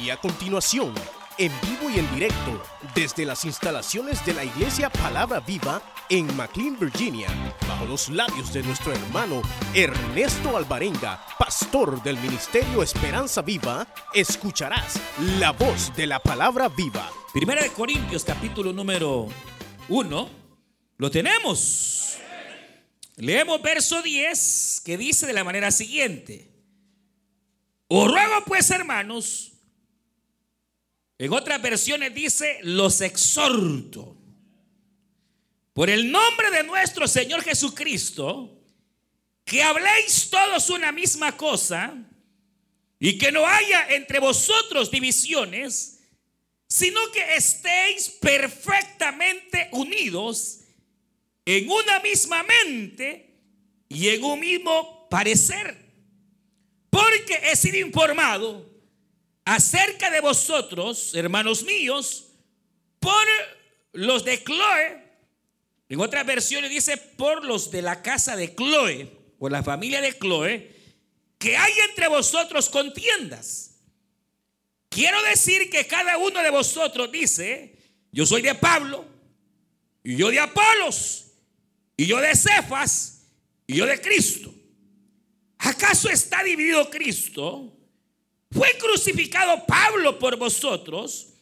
Y a continuación, en vivo y en directo, desde las instalaciones de la Iglesia Palabra Viva en McLean, Virginia, bajo los labios de nuestro hermano Ernesto Alvarenga, pastor del Ministerio Esperanza Viva, escucharás la voz de la Palabra Viva. Primera de Corintios, capítulo número 1, lo tenemos. Leemos verso 10 que dice de la manera siguiente. Os ruego pues, hermanos, en otras versiones dice, los exhorto. Por el nombre de nuestro Señor Jesucristo, que habléis todos una misma cosa y que no haya entre vosotros divisiones, sino que estéis perfectamente unidos en una misma mente y en un mismo parecer. Porque he sido informado acerca de vosotros, hermanos míos, por los de Chloe, en otras versiones dice por los de la casa de Chloe, por la familia de Chloe, que hay entre vosotros contiendas. Quiero decir que cada uno de vosotros dice, yo soy de Pablo, y yo de Apolos, y yo de Cefas, y yo de Cristo. ¿Acaso está dividido Cristo? ¿Fue crucificado Pablo por vosotros?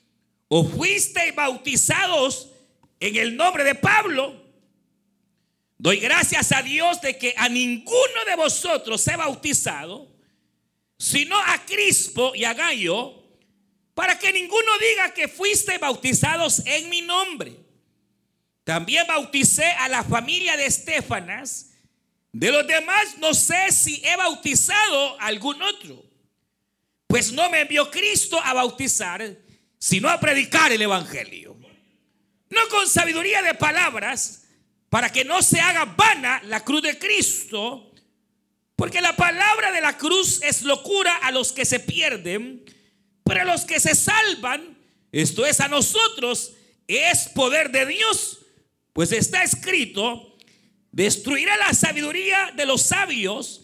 ¿O fuisteis bautizados en el nombre de Pablo? Doy gracias a Dios de que a ninguno de vosotros he bautizado, sino a Crispo y a Gallo, para que ninguno diga que fuiste bautizados en mi nombre. También bauticé a la familia de Estefanas. De los demás no sé si he bautizado a algún otro. Pues no me envió Cristo a bautizar, sino a predicar el Evangelio. No con sabiduría de palabras, para que no se haga vana la cruz de Cristo, porque la palabra de la cruz es locura a los que se pierden, pero a los que se salvan, esto es a nosotros, es poder de Dios, pues está escrito, destruirá la sabiduría de los sabios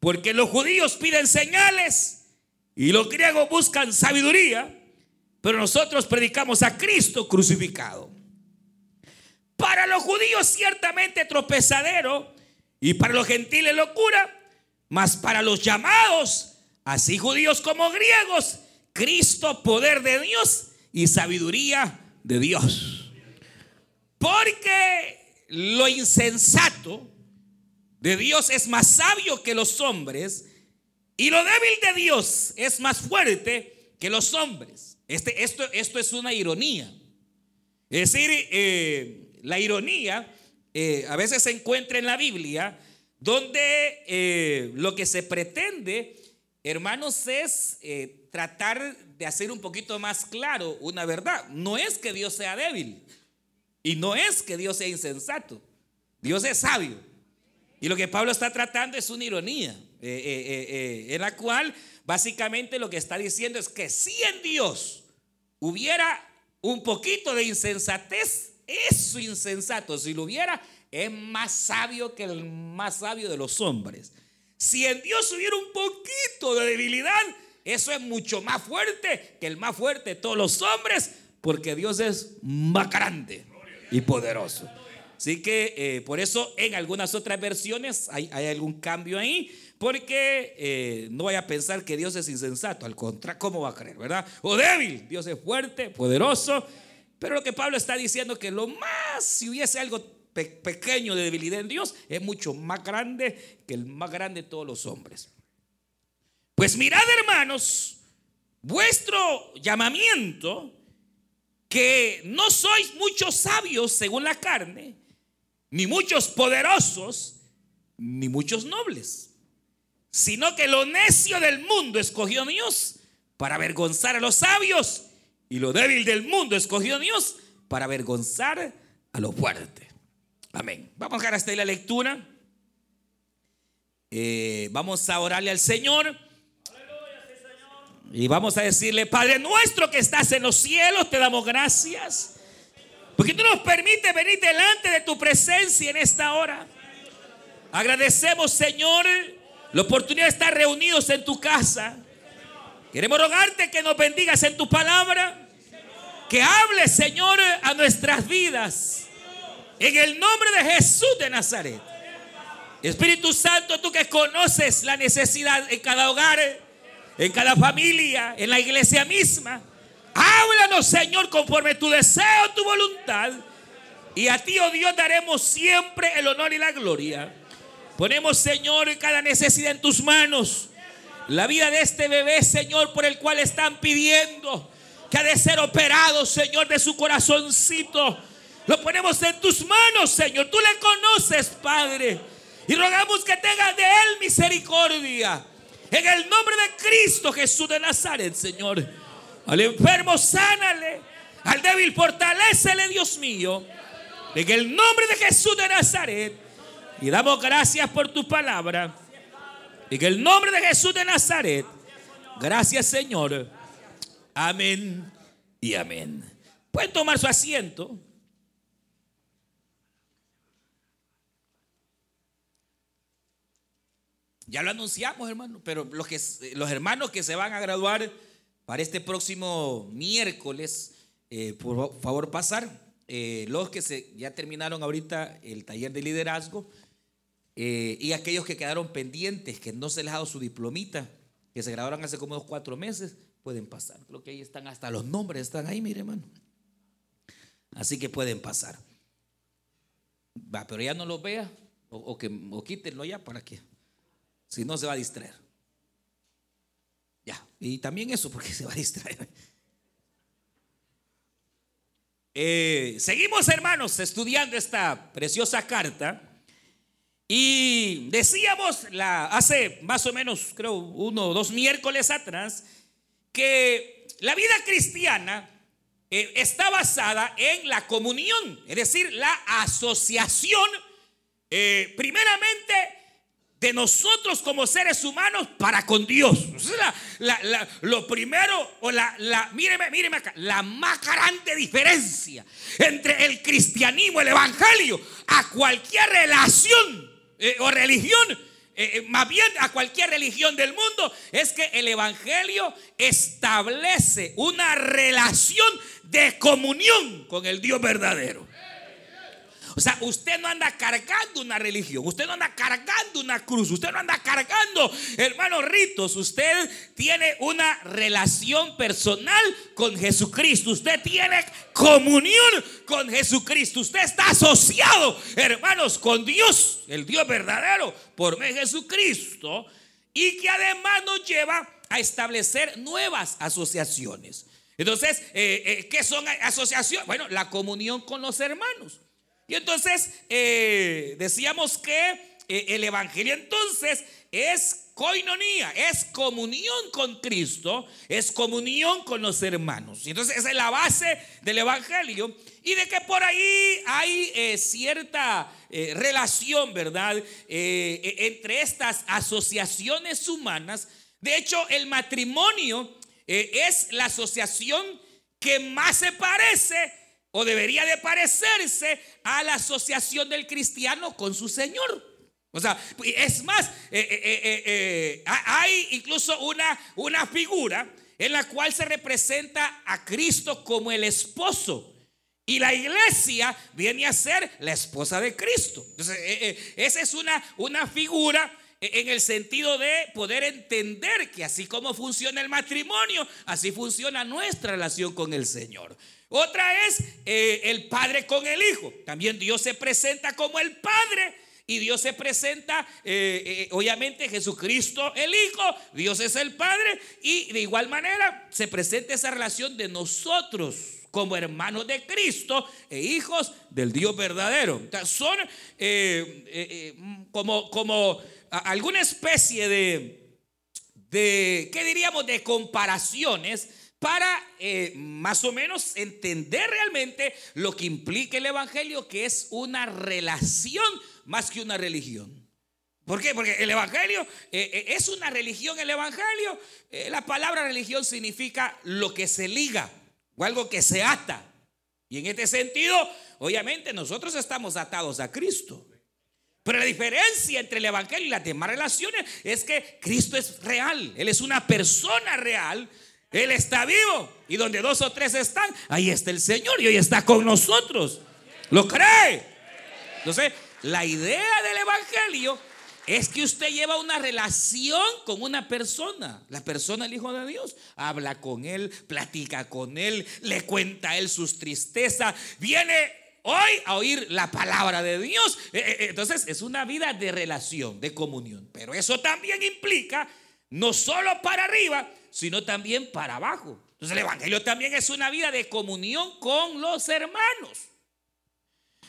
Porque los judíos piden señales y los griegos buscan sabiduría, pero nosotros predicamos a Cristo crucificado. Para los judíos ciertamente tropezadero y para los gentiles locura, mas para los llamados, así judíos como griegos, Cristo poder de Dios y sabiduría de Dios. Porque lo insensato de Dios es más sabio que los hombres y lo débil de Dios es más fuerte que los hombres. Este, esto, esto es una ironía. Es decir, eh, la ironía eh, a veces se encuentra en la Biblia donde eh, lo que se pretende, hermanos, es tratar de hacer un poquito más claro una verdad. No es que Dios sea débil y no es que Dios sea insensato. Dios es sabio. Y lo que Pablo está tratando es una ironía, eh, eh, eh, en la cual básicamente lo que está diciendo es que si en Dios hubiera un poquito de insensatez, eso insensato, si lo hubiera, es más sabio que el más sabio de los hombres. Si en Dios hubiera un poquito de debilidad, eso es mucho más fuerte que el más fuerte de todos los hombres, porque Dios es más grande y poderoso. Así que eh, por eso en algunas otras versiones hay, algún cambio ahí, porque eh, no vaya a pensar que Dios es insensato, al contrario, ¿cómo va a creer, verdad? O débil, Dios es fuerte, poderoso, pero lo que Pablo está diciendo que lo más, si hubiese algo pequeño de debilidad en Dios, es mucho más grande que el más grande de todos los hombres. Pues mirad hermanos, vuestro llamamiento, que no sois muchos sabios según la carne, ni muchos poderosos, ni muchos nobles, sino que lo necio del mundo escogió Dios para avergonzar a los sabios. Y lo débil del mundo escogió Dios para avergonzar a los fuertes. Amén. Vamos a dejar hasta ahí la lectura. Eh, vamos a orarle al Señor. Y vamos a decirle, Padre nuestro que estás en los cielos, te damos gracias. Porque tú nos permites venir delante de tu presencia en esta hora. Agradecemos, Señor, la oportunidad de estar reunidos en tu casa. Queremos rogarte que nos bendigas en tu palabra. Que hables, Señor, a nuestras vidas. En el nombre de Jesús de Nazaret. Espíritu Santo, tú que conoces la necesidad en cada hogar en cada familia, en la iglesia misma. Háblanos, Señor, conforme tu deseo, tu voluntad. Y a ti, oh Dios, daremos siempre el honor y la gloria. Ponemos, Señor, cada necesidad en tus manos. La vida de este bebé, Señor, por el cual están pidiendo que ha de ser operado, Señor, de su corazoncito. Lo ponemos en tus manos, Señor. Tú le conoces, Padre. Y rogamos que tengas de él misericordia. En el nombre de Cristo Jesús de Nazaret, Señor. Al enfermo, sánale. Al débil, fortalecele, Dios mío. En el nombre de Jesús de Nazaret. Y damos gracias por tu palabra. En el nombre de Jesús de Nazaret. Gracias, Señor. Amén y amén. Pueden tomar su asiento. Ya lo anunciamos, hermano, pero los, que, los hermanos que se van a graduar para este próximo miércoles, eh, por favor pasar. Eh, los que se, ya terminaron ahorita el taller de liderazgo eh, y aquellos que quedaron pendientes, que no se les ha dado su diplomita, que se graduaron hace como dos, cuatro meses, pueden pasar. Creo que ahí están hasta los nombres, están ahí, mire, hermano. Así que pueden pasar. Va, pero ya no los vea, o que, o quítenlo ya para que si no, se va a distraer. Y también eso porque se va a distraer. Eh, seguimos, hermanos, estudiando esta preciosa carta. Y decíamos la, hace más o menos, creo, uno o dos miércoles atrás, que la vida cristiana eh, está basada en la comunión, es decir, la asociación, eh, primeramente de nosotros como seres humanos para con Dios. lo primero, o la, la, míreme, míreme acá, la más grande diferencia entre el cristianismo, el evangelio, a cualquier relación eh, o religión, eh, eh, más bien a cualquier religión del mundo, es que el evangelio establece una relación de comunión con el Dios verdadero. O sea, usted no anda cargando una religión, usted no anda cargando una cruz, usted no anda cargando, hermanos, ritos. Usted tiene una relación personal con Jesucristo. Usted tiene comunión con Jesucristo. Usted está asociado, hermanos, con Dios, el Dios verdadero, por medio de Jesucristo. Y que además nos lleva a establecer nuevas asociaciones. Entonces, eh, eh, ¿qué son asociaciones? Bueno, la comunión con los hermanos. Y entonces eh, decíamos que eh, el Evangelio entonces es coinonía, es comunión con Cristo, es comunión con los hermanos. Y entonces esa es la base del Evangelio. Y de que por ahí hay eh, cierta relación, ¿verdad? entre estas asociaciones humanas. De hecho, el matrimonio es la asociación que más se parece o debería de parecerse a la asociación del cristiano con su Señor. O sea, es más, eh, eh, eh, hay incluso una, una figura en la cual se representa a Cristo como el esposo. Y la iglesia viene a ser la esposa de Cristo. Entonces, esa es una, una figura en el sentido de poder entender que así como funciona el matrimonio, así funciona nuestra relación con el Señor. Otra es eh, el Padre con el Hijo. También Dios se presenta como el Padre. Y Dios se presenta, eh, eh, obviamente Jesucristo el Hijo, Dios es el Padre, y de igual manera se presenta esa relación de nosotros como hermanos de Cristo e hijos del Dios verdadero. son como, como alguna especie de, de, ¿qué diríamos?, de comparaciones para eh, más o menos entender realmente lo que implica el Evangelio, que es una relación más que una religión. ¿Por qué? Porque el Evangelio eh, eh, es una religión, el Evangelio. la palabra religión significa lo que se liga o algo que se ata. Y en este sentido, obviamente nosotros estamos atados a Cristo. Pero la diferencia entre el Evangelio y las demás relaciones es que Cristo es real. Él es una persona real él está vivo. Y donde dos o tres están, ahí está el Señor y hoy está con nosotros. ¿Lo cree? Entonces, la idea del Evangelio es que usted lleva una relación con una persona. La persona, el Hijo de Dios, habla con él, platica con él, le cuenta a él sus tristezas. Viene hoy a oír la palabra de Dios. Eh, eh, eh, entonces, es una vida de relación, de comunión. Pero eso también implica no solo para arriba, sino también para abajo. Entonces el Evangelio también es una vida de comunión con los hermanos.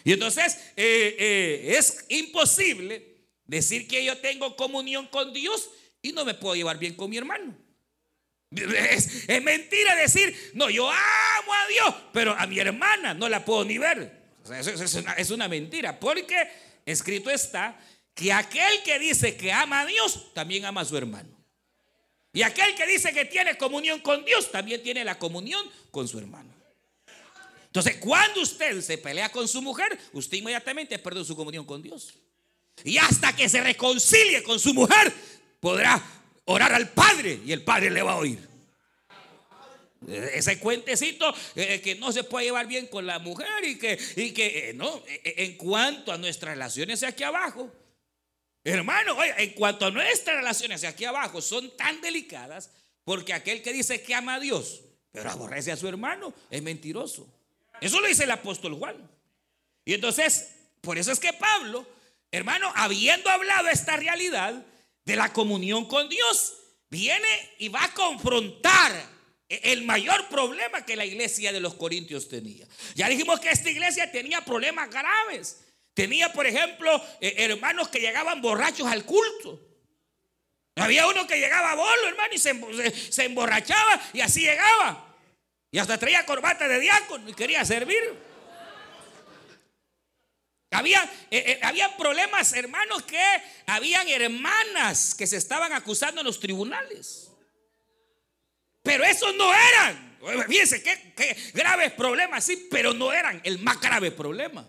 Y entonces eh, eh, es imposible decir que yo tengo comunión con Dios y no me puedo llevar bien con mi hermano. Es, mentira decir, no, yo amo a Dios, pero a mi hermana no la puedo ni ver. es una mentira, porque escrito está que aquel que dice que ama a Dios, también ama a su hermano. Y aquel que dice que tiene comunión con Dios, también tiene la comunión con su hermano. Entonces, cuando usted se pelea con su mujer, usted inmediatamente perdido su comunión con Dios. Y hasta que se reconcilie con su mujer, podrá orar al Padre y el Padre le va a oír. Ese cuentecito eh, que no se puede llevar bien con la mujer y que, y que eh, no, eh, en cuanto a nuestras relaciones aquí abajo, Hermano, en cuanto a nuestras relaciones aquí abajo son tan delicadas, porque aquel que dice que ama a Dios, pero aborrece a su hermano, es mentiroso. Eso lo dice el apóstol Juan. Y entonces, por eso es que Pablo, hermano, habiendo hablado esta realidad de la comunión con Dios, viene y va a confrontar el mayor problema que la iglesia de los Corintios tenía. Ya dijimos que esta iglesia tenía problemas graves. Tenía, por ejemplo, eh, hermanos que llegaban borrachos al culto. Había uno que llegaba a bolo, hermano, y se, emborrachaba y así llegaba. Y hasta traía corbata de diácono y quería servir. Había, eh, eh, problemas, hermanos, que habían hermanas que se estaban acusando en los tribunales. Pero esos no eran. Fíjense qué, qué graves problemas, sí, pero no eran el más grave problema.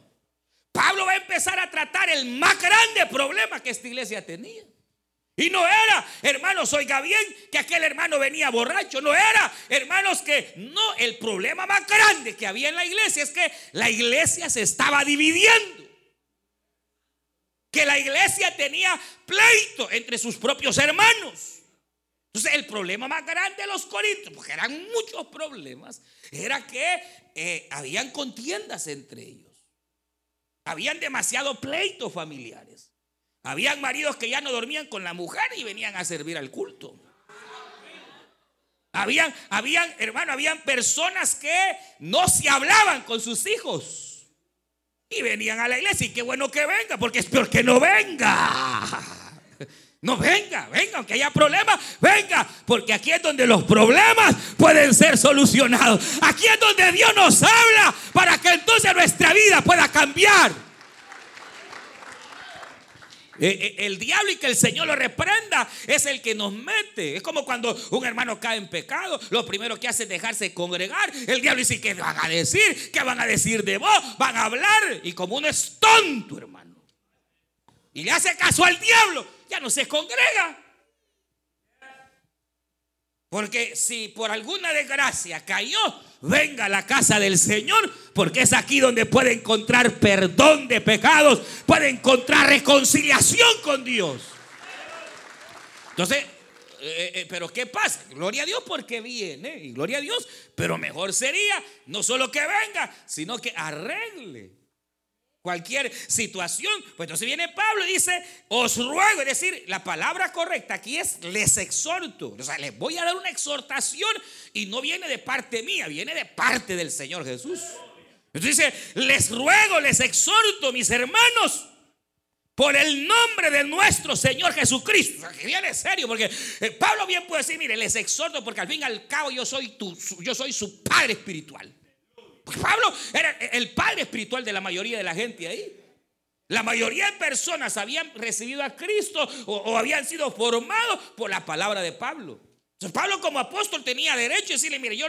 Pablo va a empezar a tratar el más grande problema que esta iglesia tenía. Y no era, hermanos, oiga bien, que aquel hermano venía borracho. No era, hermanos, que no, el problema más grande que había en la iglesia es que la iglesia se estaba dividiendo. Que la iglesia tenía pleito entre sus propios hermanos. Entonces, el problema más grande de los corintios, porque eran muchos problemas, era que eh, habían contiendas entre ellos. Habían demasiado pleitos familiares. Habían maridos que ya no dormían con la mujer y venían a servir al culto. Habían, habían, hermano, habían personas que no se hablaban con sus hijos. Y venían a la iglesia. Y qué bueno que venga, porque es peor que no venga. No venga, venga, aunque haya problemas, venga, porque aquí es donde los problemas pueden ser solucionados. Aquí es donde Dios nos habla para que entonces nuestra vida pueda cambiar. Eh, eh, el diablo y que el Señor lo reprenda es el que nos mete. Es como cuando un hermano cae en pecado, lo primero que hace es dejarse congregar. El diablo dice, ¿qué van a decir? ¿Qué van a decir de vos? Van a hablar. Y como uno es tonto, hermano, y le hace caso al diablo, ya no se congrega. Porque si por alguna desgracia cayó, venga a la casa del Señor, porque es aquí donde puede encontrar perdón de pecados, puede encontrar reconciliación con Dios. Entonces, eh, eh, pero ¿qué pasa? Gloria a Dios porque viene, y gloria a Dios, pero mejor sería no solo que venga, sino que arregle cualquier situación. Pues entonces viene Pablo y dice, os ruego, es decir, la palabra correcta aquí es les exhorto. O sea, les voy a dar una exhortación y no viene de parte mía, viene de parte del Señor Jesús. Entonces dice, les ruego, les exhorto, mis hermanos, por el nombre de nuestro Señor Jesucristo. O sea, que viene serio, porque eh, Pablo bien puede decir, mire, les exhorto porque al fin y al cabo yo soy, tu, yo soy su padre espiritual. Pablo era el padre espiritual de la mayoría de la gente ahí. La mayoría de personas habían recibido a Cristo o, habían sido formados por la palabra de Pablo. Entonces, Pablo como apóstol tenía derecho a decirle, mire, yo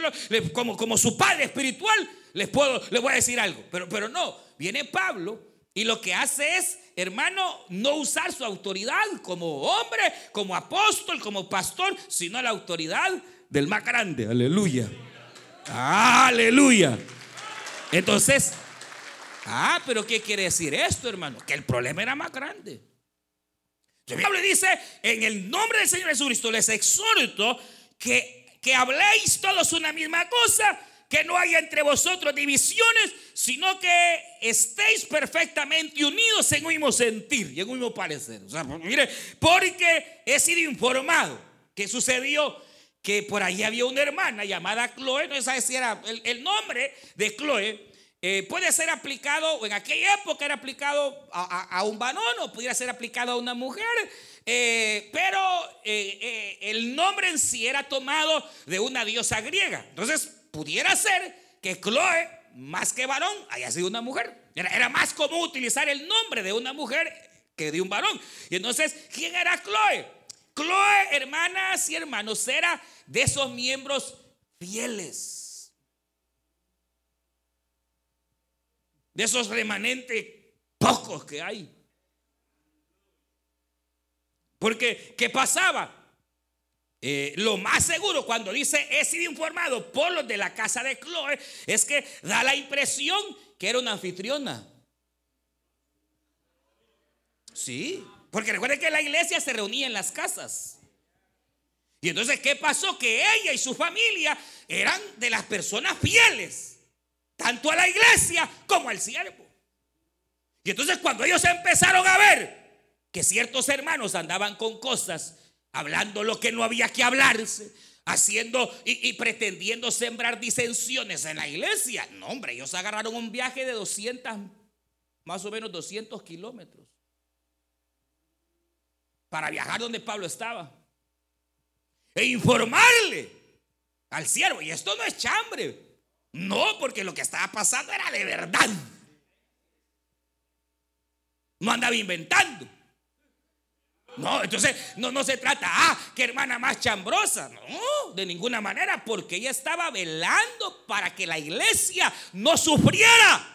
como, como su padre espiritual les puedo, les voy a decir algo. Pero, pero no, viene Pablo y lo que hace es, hermano, no usar su autoridad como hombre, como apóstol, como pastor, sino la autoridad del más grande. Aleluya. Aleluya. Entonces, ah, pero ¿qué quiere decir esto, hermano? Que el problema era más grande. Pablo dice, en el nombre del Señor Jesucristo les exhorto que, que habléis todos una misma cosa, que no haya entre vosotros divisiones, sino que estéis perfectamente unidos en un mismo sentir y en un mismo parecer. O sea, mire, porque he sido informado que sucedió que por ahí había una hermana llamada Chloe, no sé si era el, nombre de Chloe, eh, puede ser aplicado, en aquella época era aplicado a, un varón o pudiera ser aplicado a una mujer, eh, pero eh, el nombre en sí era tomado de una diosa griega. Entonces, pudiera ser que Chloe, más que varón, haya sido una mujer. Era, era más común utilizar el nombre de una mujer que de un varón. Y entonces, ¿quién era Chloe? Chloe, hermanas y hermanos, era de esos miembros fieles. De esos remanentes pocos que hay. Porque, ¿qué pasaba? Eh, lo más seguro cuando dice he sido informado por los de la casa de Chloe es que da la impresión que era una anfitriona. Sí, porque recuerden que la iglesia se reunía en las casas. Y entonces, ¿qué pasó? Que ella y su familia eran de las personas fieles, tanto a la iglesia como al siervo. Y entonces cuando ellos empezaron a ver que ciertos hermanos andaban con cosas, hablando lo que no había que hablarse, haciendo y, pretendiendo sembrar disensiones en la iglesia. No, hombre, ellos agarraron un viaje de 200, más o menos 200 kilómetros para viajar donde Pablo estaba e informarle al siervo. Y esto no es chambre. No, porque lo que estaba pasando era de verdad. No andaba inventando. No, entonces no, no se trata, ah, qué hermana más chambrosa. No, de ninguna manera, porque ella estaba velando para que la iglesia no sufriera.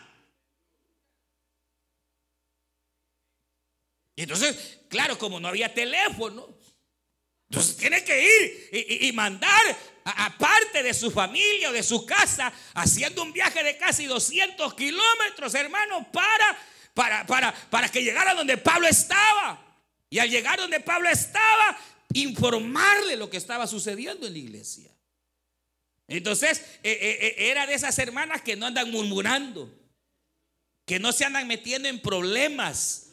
Y entonces, claro, como no había teléfono, entonces tiene que ir y, mandar a, parte de su familia o de su casa, haciendo un viaje de casi 200 kilómetros, hermano, para, para, para, para que llegara donde Pablo estaba. Y al llegar donde Pablo estaba, informarle lo que estaba sucediendo en la iglesia. Entonces, eh, eh, eh, era de esas hermanas que no andan murmurando, que no se andan metiendo en problemas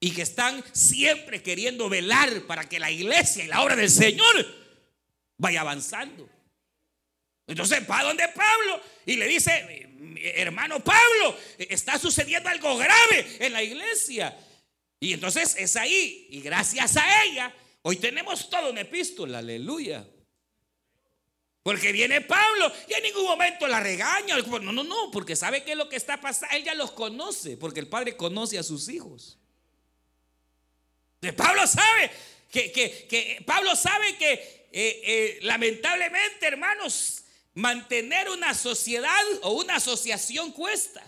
y que están siempre queriendo velar para que la iglesia y la obra del Señor vaya avanzando. Entonces va donde Pablo y le dice, hermano Pablo, está sucediendo algo grave en la iglesia. Y entonces es ahí, y gracias a ella, hoy tenemos todo una epístola, aleluya. Porque viene Pablo y en ningún momento la regaña. No, no, no, porque sabe que es lo que está pasando. Él ya los conoce, porque el Padre conoce a sus hijos. Pablo sabe que, Pablo sabe que eh, eh, lamentablemente, hermanos, mantener una sociedad o una asociación cuesta.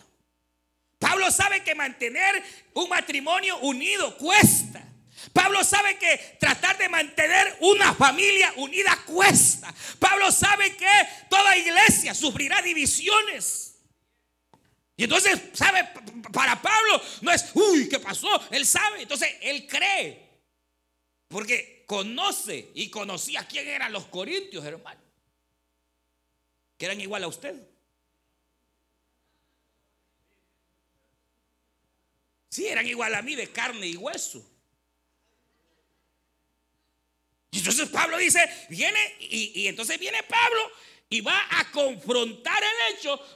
Pablo sabe que mantener un matrimonio unido cuesta. Pablo sabe que tratar de mantener una familia unida cuesta. Pablo sabe que toda iglesia sufrirá divisiones. Y entonces, ¿sabe? Para Pablo no es, uy, ¿qué pasó? Él sabe, entonces él cree. Porque conoce y conocía quién eran los corintios, hermano. Que eran igual a usted. Sí, eran igual a mí de carne y hueso. Y entonces Pablo dice, viene, y, y entonces viene Pablo y va a confrontar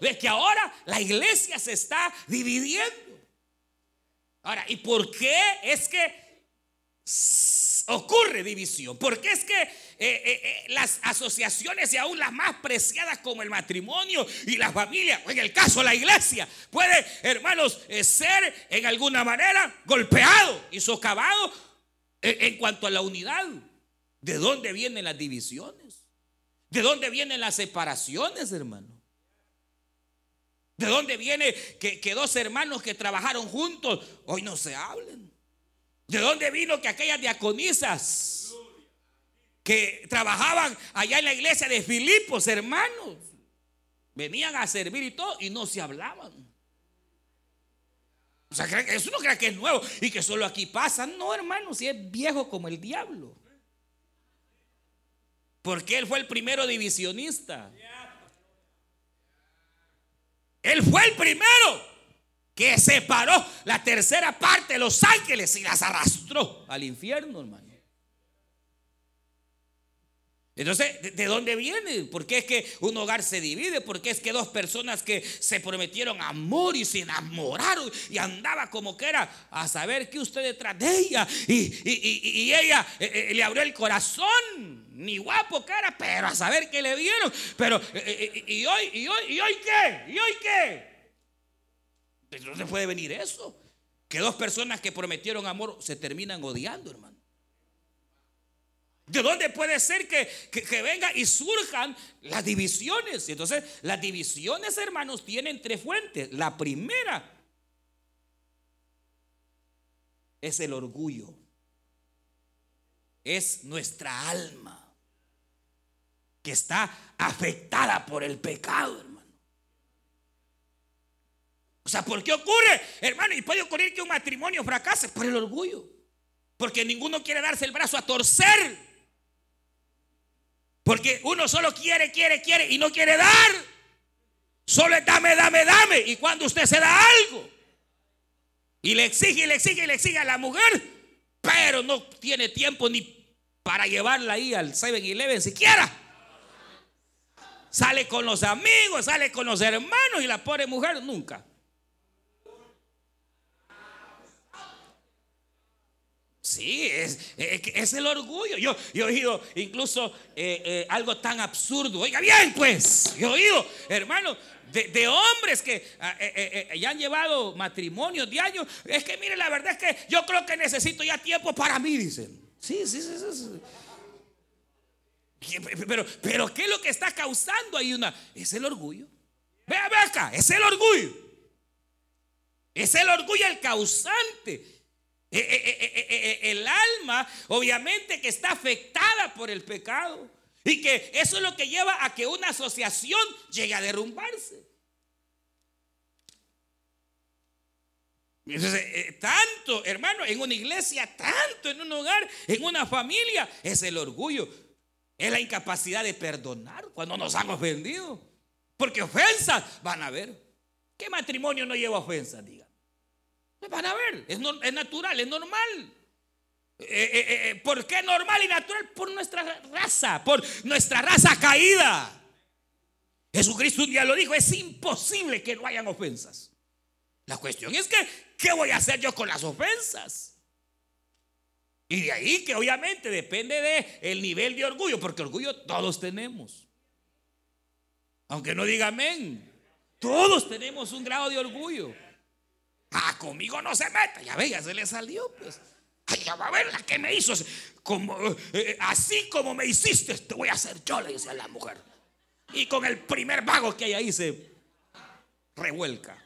de que ahora la iglesia se está dividiendo. Ahora, ¿y por qué es que ocurre división? Porque es que eh, eh, eh, las asociaciones y aún las más preciadas como el matrimonio y la familia, en el caso la iglesia, puede, hermanos, ser en alguna manera golpeado y socavado en cuanto a la unidad. ¿De dónde vienen las divisiones? ¿De dónde vienen las separaciones, hermano? ¿De dónde viene que, que, dos hermanos que trabajaron juntos hoy no se hablen? ¿De dónde vino que aquellas diaconisas que trabajaban allá en la iglesia de Filipos, hermanos, venían a servir y todo y no se hablaban? O sea, eso no cree que es nuevo y que solo aquí pasa. No, hermano, si es viejo como el diablo. Porque él fue el primero divisionista. Él fue el primero que separó la tercera parte de los ángeles y las arrastró al infierno, hermano. Entonces, ¿de dónde viene? ¿Por qué es que un hogar se divide? ¿Por qué es que dos personas que se prometieron amor y se enamoraron y andaba como que era a saber que usted detrás de ella y, ella eh, eh, le abrió el corazón? Ni guapo era, pero a saber que le dieron. Pero, eh, ¿y hoy, y hoy, y hoy qué? ¿Y hoy qué? ¿De dónde puede venir eso? Que dos personas que prometieron amor se terminan odiando, hermano. ¿De dónde puede ser que, que, venga y surjan las divisiones? Y entonces, las divisiones, hermanos, tienen tres fuentes. La primera es el orgullo. Es nuestra alma que está afectada por el pecado, hermano. O sea, ¿por qué ocurre, hermano? Y puede ocurrir que un matrimonio fracase por el orgullo. Porque ninguno quiere darse el brazo a torcer. Porque uno solo quiere, quiere, quiere y no quiere dar. Solo es dame, dame, dame. Y cuando usted se da algo y le exige, y le exige, y le exige a la mujer, pero no tiene tiempo ni para llevarla ahí al 7-Eleven siquiera. Sale con los amigos, sale con los hermanos y la pobre mujer nunca. Sí, es, es, el orgullo. Yo, he oído incluso eh, eh, algo tan absurdo. Oiga bien, pues. Yo he oído, hermano, de, hombres que ah, eh, ya han llevado matrimonios de años. Es que, mire, la verdad es que yo creo que necesito ya tiempo para mí, dicen. Sí, sí, sí. sí, Pero, pero, ¿qué es lo que está causando ahí una? Es el orgullo. Vea, vea acá, es el orgullo. Es el orgullo el causante. Eh, eh, eh, el alma, obviamente, que está afectada por el pecado. Y que eso es lo que lleva a que una asociación llegue a derrumbarse. Tanto, hermano, en una iglesia, tanto en un hogar, en una familia, es el orgullo, es la incapacidad de perdonar cuando nos han ofendido. Porque ofensas van a ver. ¿Qué matrimonio no lleva ofensas? Diga. Van a ver, es, natural, es normal. Eh, eh, eh, ¿Por qué normal y natural? Por nuestra raza, por nuestra raza caída. Jesucristo día lo dijo, es imposible que no hayan ofensas. La cuestión es que, ¿qué voy a hacer yo con las ofensas? Y de ahí que obviamente depende de el nivel de orgullo, porque orgullo todos tenemos. Aunque no diga amén, todos tenemos un grado de orgullo. Ah, conmigo no se meta. Ya ve, ya se le salió, pues. Ya va a ver la que me hizo. Como, eh, así como me hiciste, te voy a hacer yo, le dice a la mujer. Y con el primer vago que hay ahí se revuelca.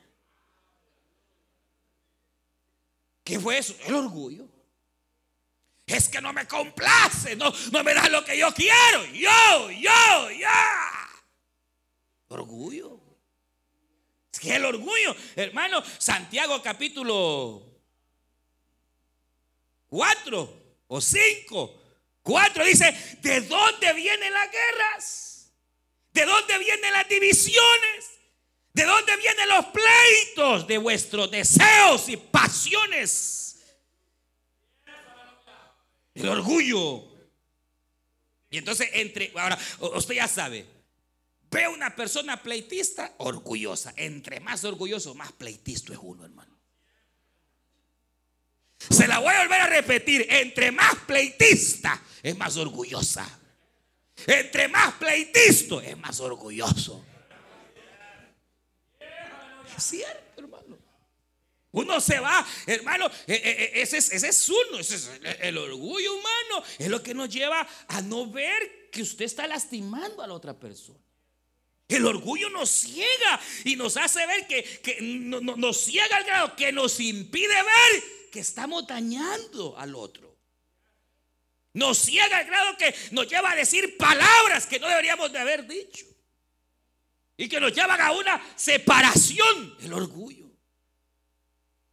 ¿Qué fue eso? El orgullo. Es que no me complace, no, no me da lo que yo quiero. Yo, yo, ya. Orgullo que el orgullo, hermano, Santiago capítulo 4 o 5, 4 dice, ¿de dónde vienen las guerras? ¿De dónde vienen las divisiones? ¿De dónde vienen los pleitos de vuestros deseos y pasiones? El orgullo. Y entonces entre, ahora, usted ya sabe, Ve una persona pleitista, orgullosa. Entre más orgulloso, más pleitista es uno, hermano. Se la voy a volver a repetir. Entre más pleitista, es más orgullosa. Entre más pleitisto, es más orgulloso. Es cierto, hermano. Uno se va, hermano, e, e, e, ese es, ese es uno, ese es el orgullo humano, es lo que nos lleva a no ver que usted está lastimando a la otra persona. El orgullo nos ciega y nos hace ver que, nos ciega al grado que nos impide ver que estamos dañando al otro. Nos ciega al grado que nos lleva a decir palabras que no deberíamos de haber dicho. Y que nos llevan a una separación, el orgullo.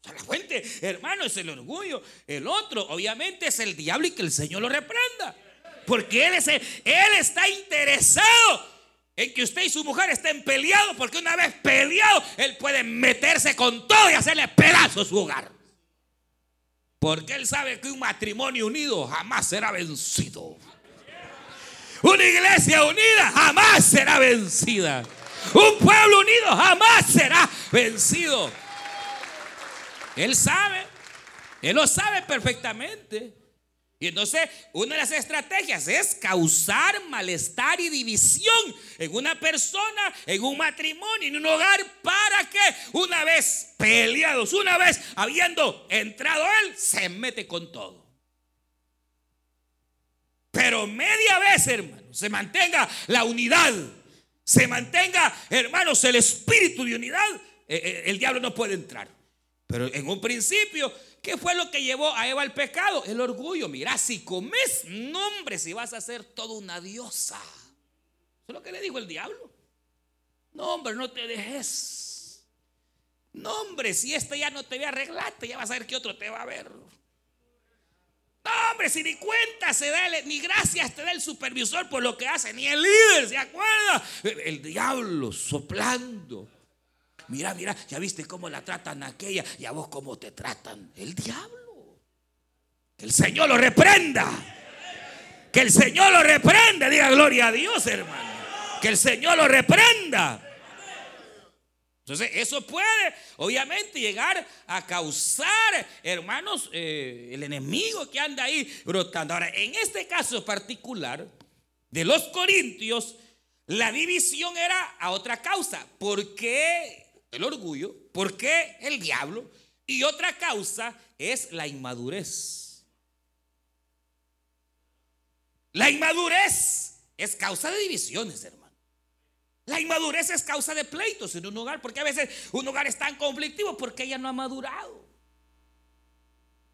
la fuente, hermano, es el orgullo. El otro, obviamente, es el diablo y que el Señor lo reprenda. Porque él, es, él está interesado en que usted y su mujer estén peleados, porque una vez peleado, él puede meterse con todo y hacerle pedazos su hogar. Porque él sabe que un matrimonio unido jamás será vencido. Una iglesia unida jamás será vencida. Un pueblo unido jamás será vencido. Él sabe, él lo sabe perfectamente. Y entonces una de las estrategias es causar malestar y división en una persona, en un matrimonio, en un hogar, para que una vez peleados, una vez habiendo entrado él, se mete con todo. Pero media vez, hermano, se mantenga la unidad, se mantenga, hermanos, el espíritu de unidad, eh, eh, el diablo no puede entrar. Pero en un principio ¿Qué fue lo que llevó a Eva al pecado? El orgullo. Mira, si comes, nombre, si vas a ser toda una diosa. Eso es lo que le dijo el diablo. No, hombre, no te dejes. No, hombre, si este ya no te ve arreglarte, ya vas a ver que otro te va a ver. No, hombre, si ni cuenta se da, ni gracias te da el supervisor por lo que hace, ni el líder se acuerda. El diablo soplando. Mira, mira, ya viste cómo la tratan aquella y a vos cómo te tratan. El diablo. Que el Señor lo reprenda. Que el Señor lo reprenda. Diga gloria a Dios, hermano. Que el Señor lo reprenda. Entonces, eso puede, obviamente, llegar a causar, hermanos, eh, el enemigo que anda ahí brotando. Ahora, en este caso particular de los corintios, la división era a otra causa. ¿Por qué el orgullo, ¿por qué el diablo? Y otra causa es la inmadurez. La inmadurez es causa de divisiones, hermano. La inmadurez es causa de pleitos en un hogar, porque a veces un hogar es tan conflictivo porque ella no ha madurado.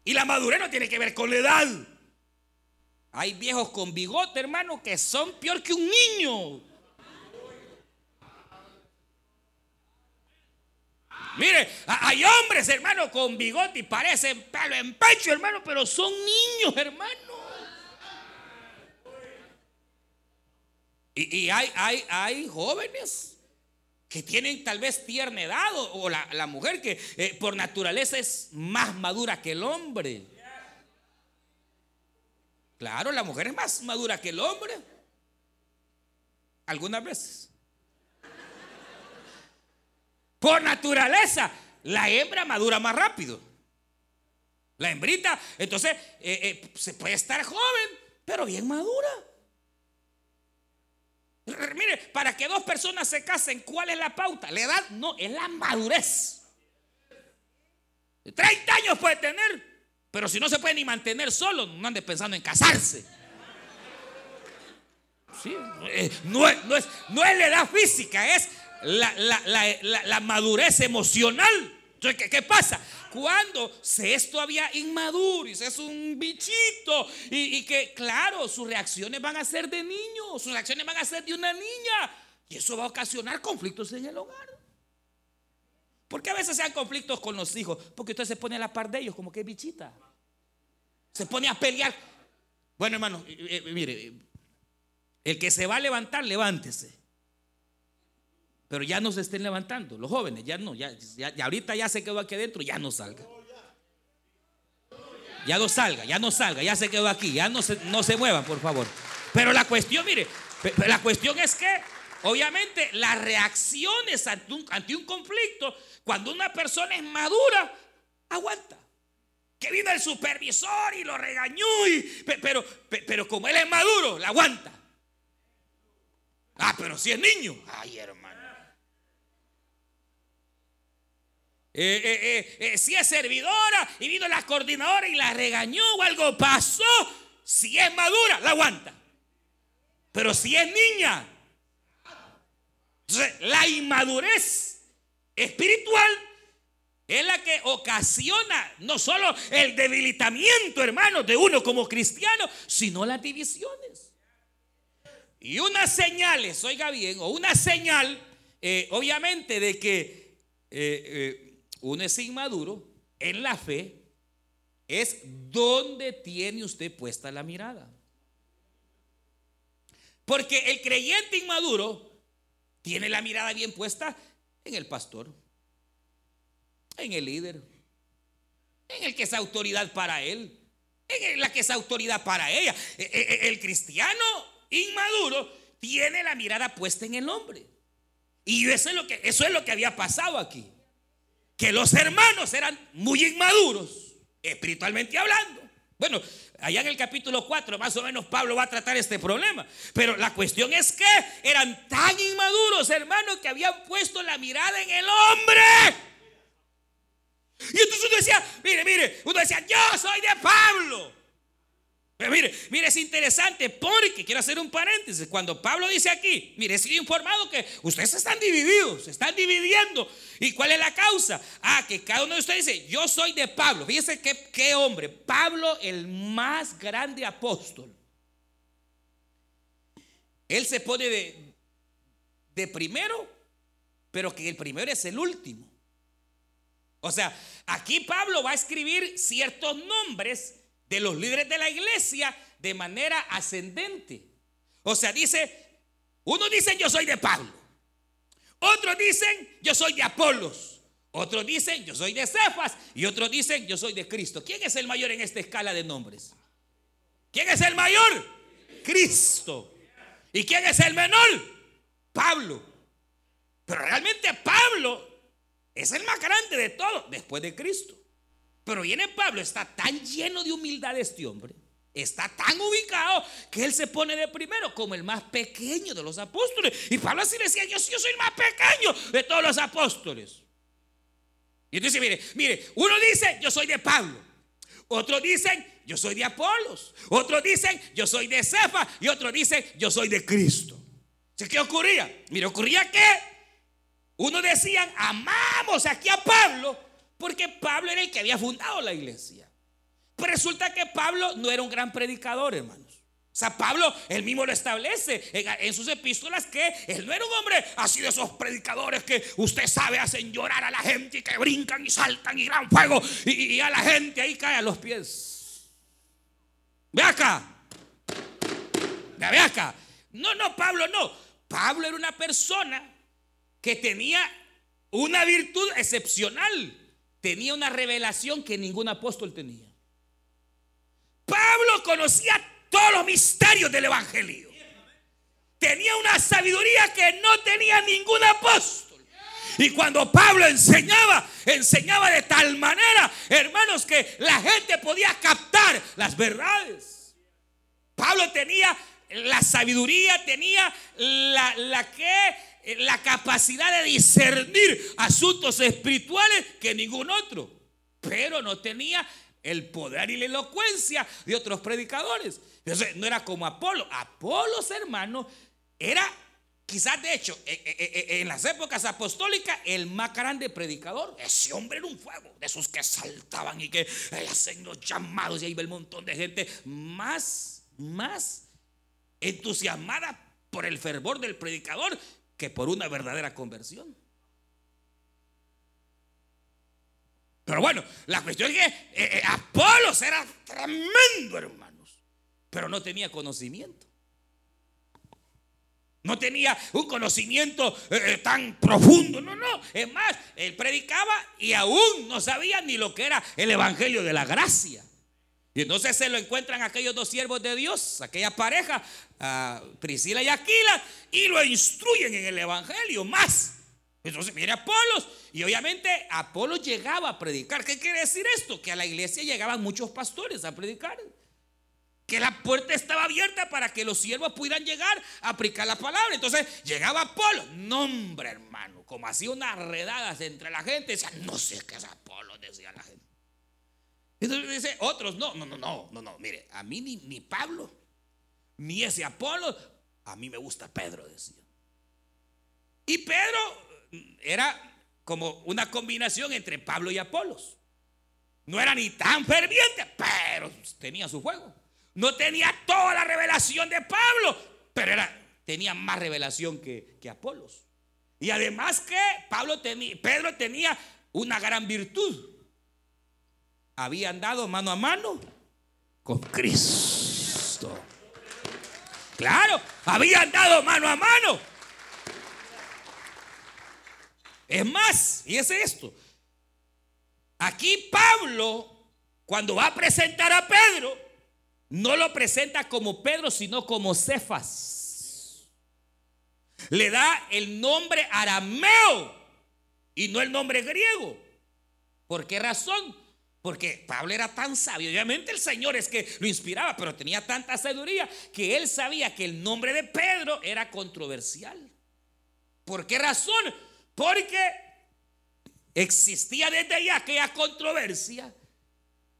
Y la madurez no tiene que ver con la edad. Hay viejos con bigote, hermano, que son peor que un niño. Mire, hay hombres, hermano, con bigote y parecen pelo en pecho, hermano, pero son niños, hermano. Y, hay, hay, hay jóvenes que tienen tal vez tierna edad o, la, mujer que eh, por naturaleza es más madura que el hombre. Claro, la mujer es más madura que el hombre. Algunas veces. Por naturaleza, la hembra madura más rápido. La hembrita, entonces, eh, eh, se puede estar joven, pero bien madura. Mire, para que dos personas se casen, ¿cuál es la pauta? La edad no, es la madurez. 30 años puede tener, pero si no se puede ni mantener solo, no ande pensando en casarse. Eh, no, no, es, no es la edad física, es la, madurez emocional. Entonces, ¿qué, pasa? Cuando se es todavía inmaduro y se es un bichito y, y, que, claro, sus reacciones van a ser de niño, sus reacciones van a ser de una niña y eso va a ocasionar conflictos en el hogar. Porque a veces se conflictos con los hijos? Porque usted se pone a la par de ellos como que bichita. Se pone a pelear. Bueno, hermano, mire, el que se va a levantar, levántese. Pero ya no se estén levantando, los jóvenes, ya no, ya, ahorita ya se quedó aquí adentro, ya no salga. Ya no salga, ya no salga, ya se quedó aquí, ya no se, no se muevan, por favor. Pero la cuestión, mire, la cuestión es que, obviamente, las reacciones ante un, ante un conflicto, cuando una persona es madura, aguanta. que vino el supervisor y lo regañó, pero, pero como él es maduro, la aguanta. Ah, pero si es niño. Ay, hermano. Eh, eh, eh, si es servidora y vino la coordinadora y la regañó o algo pasó, si es madura, la aguanta. Pero si es niña, la inmadurez espiritual es la que ocasiona no solo el debilitamiento, hermanos, de uno como cristiano, sino las divisiones. Y unas señales, oiga bien, o una señal, obviamente, de que uno es inmaduro en la fe, es donde tiene usted puesta la mirada. Porque el creyente inmaduro tiene la mirada bien puesta en el pastor, en el líder, en el que es autoridad para él, en la que es autoridad para ella. E, e, e, el cristiano inmaduro tiene la mirada puesta en el hombre. Y eso es lo que, eso es lo que había pasado aquí que los hermanos eran muy inmaduros, espiritualmente hablando. Bueno, allá en el capítulo 4 más o menos Pablo va a tratar este problema. Pero la cuestión es que eran tan inmaduros, hermanos, que habían puesto la mirada en el hombre. Y entonces uno decía, mire, mire, uno decía, yo soy de Pablo. Pero mire, mire, es interesante porque quiero hacer un paréntesis. Cuando Pablo dice aquí, mire, he informado que ustedes están divididos, se están dividiendo. ¿Y cuál es la causa? Ah, que cada uno de ustedes dice, yo soy de Pablo. Fíjese qué, qué hombre. Pablo, el más grande apóstol. Él se pone de primero, pero que el primero es el último. O sea, aquí Pablo va a escribir ciertos nombres de los líderes de la iglesia de manera ascendente. O sea, dice, unos dicen yo soy de Pablo, otros dicen yo soy de Apolos, otros dicen yo soy de Cefas y otros dicen yo soy de Cristo. ¿Quién es el mayor en esta escala de nombres? ¿Quién es el mayor? Cristo. ¿Y quién es el menor? Pablo. Pero realmente Pablo es el más grande de todos después de Cristo. Pero viene Pablo, está tan lleno de humildad este hombre, está tan ubicado que él se pone de primero como el más pequeño de los apóstoles. Y Pablo así decía, yo, yo soy el más pequeño de todos los apóstoles. Y entonces, mire, mire, uno dice, yo soy de Pablo. Otros dicen, yo soy de Apolos. Otros dicen, yo soy de Cefa. Y otros dicen, yo soy de Cristo. ¿Qué ocurría? Mire, ocurría que uno decían, amamos aquí a Pablo porque Pablo era el que había fundado la iglesia. Pero resulta que Pablo no era un gran predicador, hermanos. O sea, Pablo, él mismo lo establece en, sus epístolas que él no era un hombre así de esos predicadores que usted sabe hacen llorar a la gente y que brincan y saltan y gran fuego y, a la gente ahí cae a los pies. Ve acá. Ve acá. No, no, Pablo no. Pablo era una persona que tenía una virtud excepcional tenía una revelación que ningún apóstol tenía. Pablo conocía todos los misterios del Evangelio. Tenía una sabiduría que no tenía ningún apóstol. Y cuando Pablo enseñaba, enseñaba de tal manera, hermanos, que la gente podía captar las verdades. Pablo tenía la sabiduría, tenía la, la que la capacidad de discernir asuntos espirituales que ningún otro, pero no tenía el poder y la elocuencia de otros predicadores. Entonces, no era como Apolo. Apolos, hermano, era quizás de hecho eh, eh, en las épocas apostólicas el más grande predicador. Ese hombre era un fuego, de esos que saltaban y que hacen los llamados y ahí ve el montón de gente más, más entusiasmada por el fervor del predicador que por una verdadera conversión. Pero bueno, la cuestión es que eh, eh, Apolos era tremendo, hermanos, pero no tenía conocimiento. No tenía un conocimiento eh, tan profundo, no, no. Es más, él predicaba y aún no sabía ni lo que era el Evangelio de la Gracia. Y entonces se lo encuentran aquellos dos siervos de Dios, aquella pareja, Priscila y Aquila, y lo instruyen en el Evangelio más. Entonces viene Apolos y obviamente Apolos llegaba a predicar. ¿Qué quiere decir esto? Que a la iglesia llegaban muchos pastores a predicar. Que la puerta estaba abierta para que los siervos pudieran llegar a aplicar la palabra. Entonces llegaba Apolo. Nombre, hermano. Como hacía unas redadas entre la gente. Decía, no sé qué es Apolo, decía la gente. Entonces dice, otros, no, no, no, no, no, no. Mire, a mí ni, ni Pablo, ni ese Apolo, a mí me gusta Pedro, decía. Y Pedro era como una combinación entre Pablo y Apolos. No era ni tan ferviente, pero tenía su fuego. No tenía toda la revelación de Pablo, pero tenía más revelación que, que Apolos. Y además que Pablo tenía, Pedro tenía una gran virtud. Había andado mano a mano con Cristo. Claro, había andado mano a mano es más, y es esto. Aquí Pablo, cuando va a presentar a Pedro, no lo presenta como Pedro, sino como Cefas. Le da el nombre arameo y no el nombre griego. ¿Por qué razón? Porque Pablo era tan sabio. Obviamente el Señor es que lo inspiraba, pero tenía tanta sabiduría que él sabía que el nombre de Pedro era controversial. ¿Por qué razón? Porque existía desde ya aquella controversia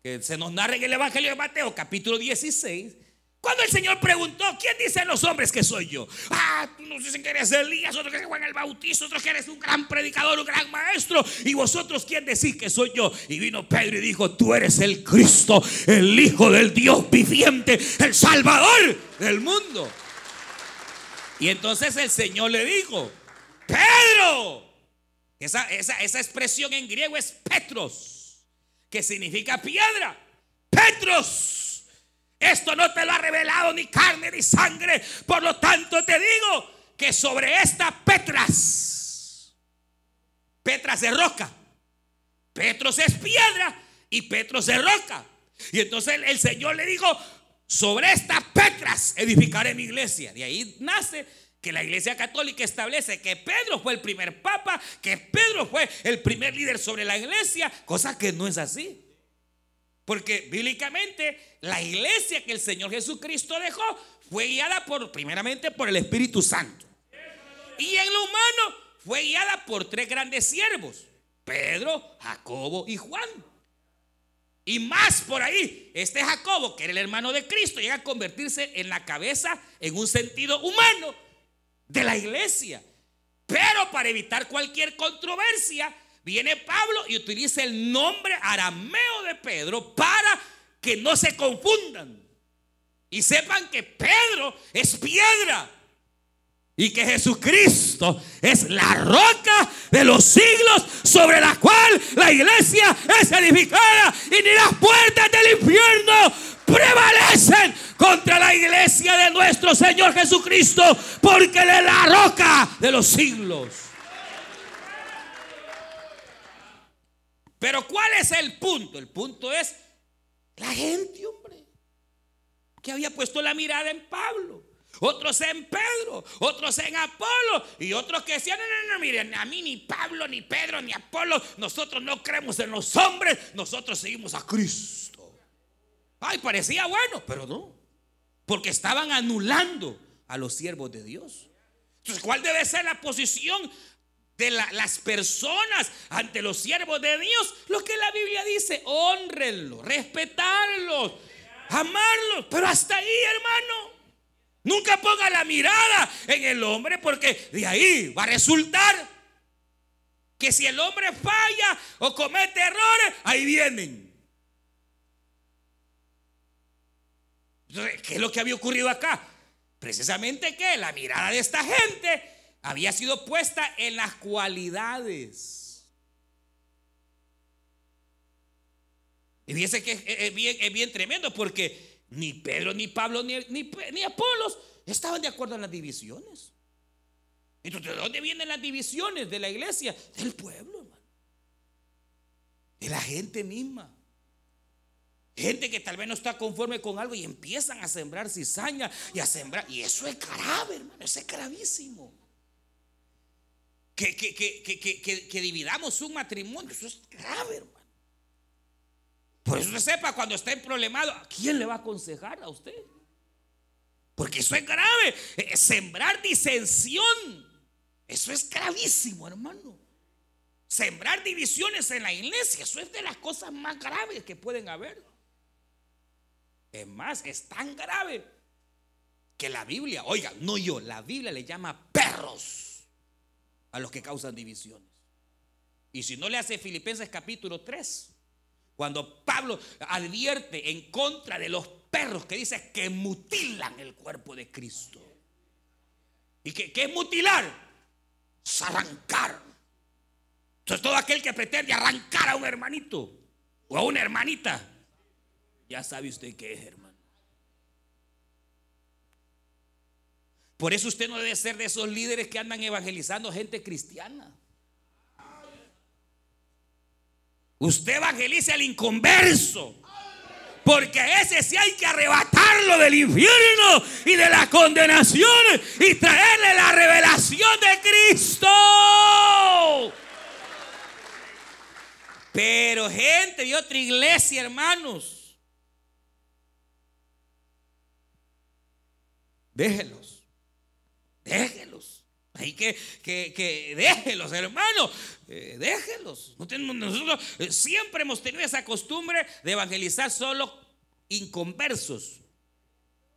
que se nos narra en el Evangelio de Mateo, capítulo 16. Cuando el Señor preguntó, ¿quién dicen los hombres que soy yo? Ah, unos dicen que eres Elías, otros que eres Juan el Bautista, otros que eres un gran predicador, un gran maestro. Y vosotros, ¿quién decís que soy yo? Y vino Pedro y dijo, tú eres el Cristo, el Hijo del Dios viviente, el Salvador del mundo. Y entonces el Señor le dijo, Pedro, esa, esa, expresión en griego es Petros, que significa piedra. Petros, esto no te lo ha revelado ni carne ni sangre. Por lo tanto te digo que sobre esta Petras, Petras de roca, Petros es piedra y Petros es roca. Y entonces el, el Señor le dijo, sobre esta Petras edificaré mi iglesia. De ahí nace que la Iglesia Católica establece que Pedro fue el primer papa, que Pedro fue el primer líder sobre la iglesia, cosa que no es así. Porque bíblicamente la iglesia que el Señor Jesucristo dejó fue guiada por primeramente por el Espíritu Santo. Y en lo humano fue guiada por tres grandes siervos, Pedro, Jacobo y Juan. Y más por ahí, este Jacobo, que era el hermano de Cristo, llega a convertirse en la cabeza en un sentido humano de la iglesia. Pero para evitar cualquier controversia, viene Pablo y utiliza el nombre arameo de Pedro para que no se confundan. Y sepan que Pedro es piedra. Y que Jesucristo es la roca de los siglos sobre la cual la iglesia es edificada. Y ni las puertas del infierno prevalecen contra la iglesia de nuestro Señor Jesucristo, porque Él es la roca de los siglos. Pero ¿cuál es el punto? El punto es la gente, hombre, que había puesto la mirada en Pablo. Otros en Pedro, otros en Apolo y otros que decían, no, no, no, miren, a mí ni Pablo, ni Pedro, ni Apolo, nosotros no creemos en los hombres, nosotros seguimos a Cristo. Ay, parecía bueno, pero no. Porque estaban anulando a los siervos de Dios. Entonces, ¿cuál debe ser la posición de las personas ante los siervos de Dios? Lo que la Biblia dice, honrenlos, respetarlos, amarlos. Pero hasta ahí, hermano. Nunca ponga la mirada en el hombre porque de ahí va a resultar que si el hombre falla o comete errores, ahí vienen. ¿qué es lo que había ocurrido acá? Precisamente que la mirada de esta gente había sido puesta en las cualidades. Y fíjense que es bien, es bien tremendo porque ni Pedro, ni Pablo, ni, ni, ni Apolos estaban de acuerdo en las divisiones. Entonces, ¿de dónde vienen las divisiones de la iglesia? Del pueblo, hermano. De la gente misma. Gente que tal vez no está conforme con algo y empiezan a sembrar cizaña y a sembrar. Y eso es grave, hermano. Eso es gravísimo. Que, que, que, que, dividamos un matrimonio. Eso es grave, hermano. Por eso usted sepa, cuando está en problemado, ¿a quién le va a aconsejar a usted? Porque eso es grave. Eh, sembrar disensión. Eso es gravísimo, hermano. Sembrar divisiones en la iglesia. Eso es de las cosas más graves que pueden haber. Es más, es tan grave que la Biblia, oiga, no yo, la Biblia le llama perros a los que causan divisiones. Y si no le hace Filipenses capítulo 3, cuando Pablo advierte en contra de los perros que dice que mutilan el cuerpo de Cristo. ¿Y que, es mutilar? Es arrancar. Entonces todo aquel que pretende arrancar a un hermanito o a una hermanita, ya sabe usted qué es, hermano. Por eso usted no debe ser de esos líderes que andan evangelizando gente cristiana. Usted evangelice al inconverso. Porque ese sí hay que arrebatarlo del infierno y de la condenación y traerle la revelación de Cristo. Pero gente de otra iglesia, hermanos, déjenlos, déjenlos. Hay que, que, que déjenlos, hermanos, eh, déjenlos. nosotros eh, siempre hemos tenido esa costumbre de evangelizar solo inconversos.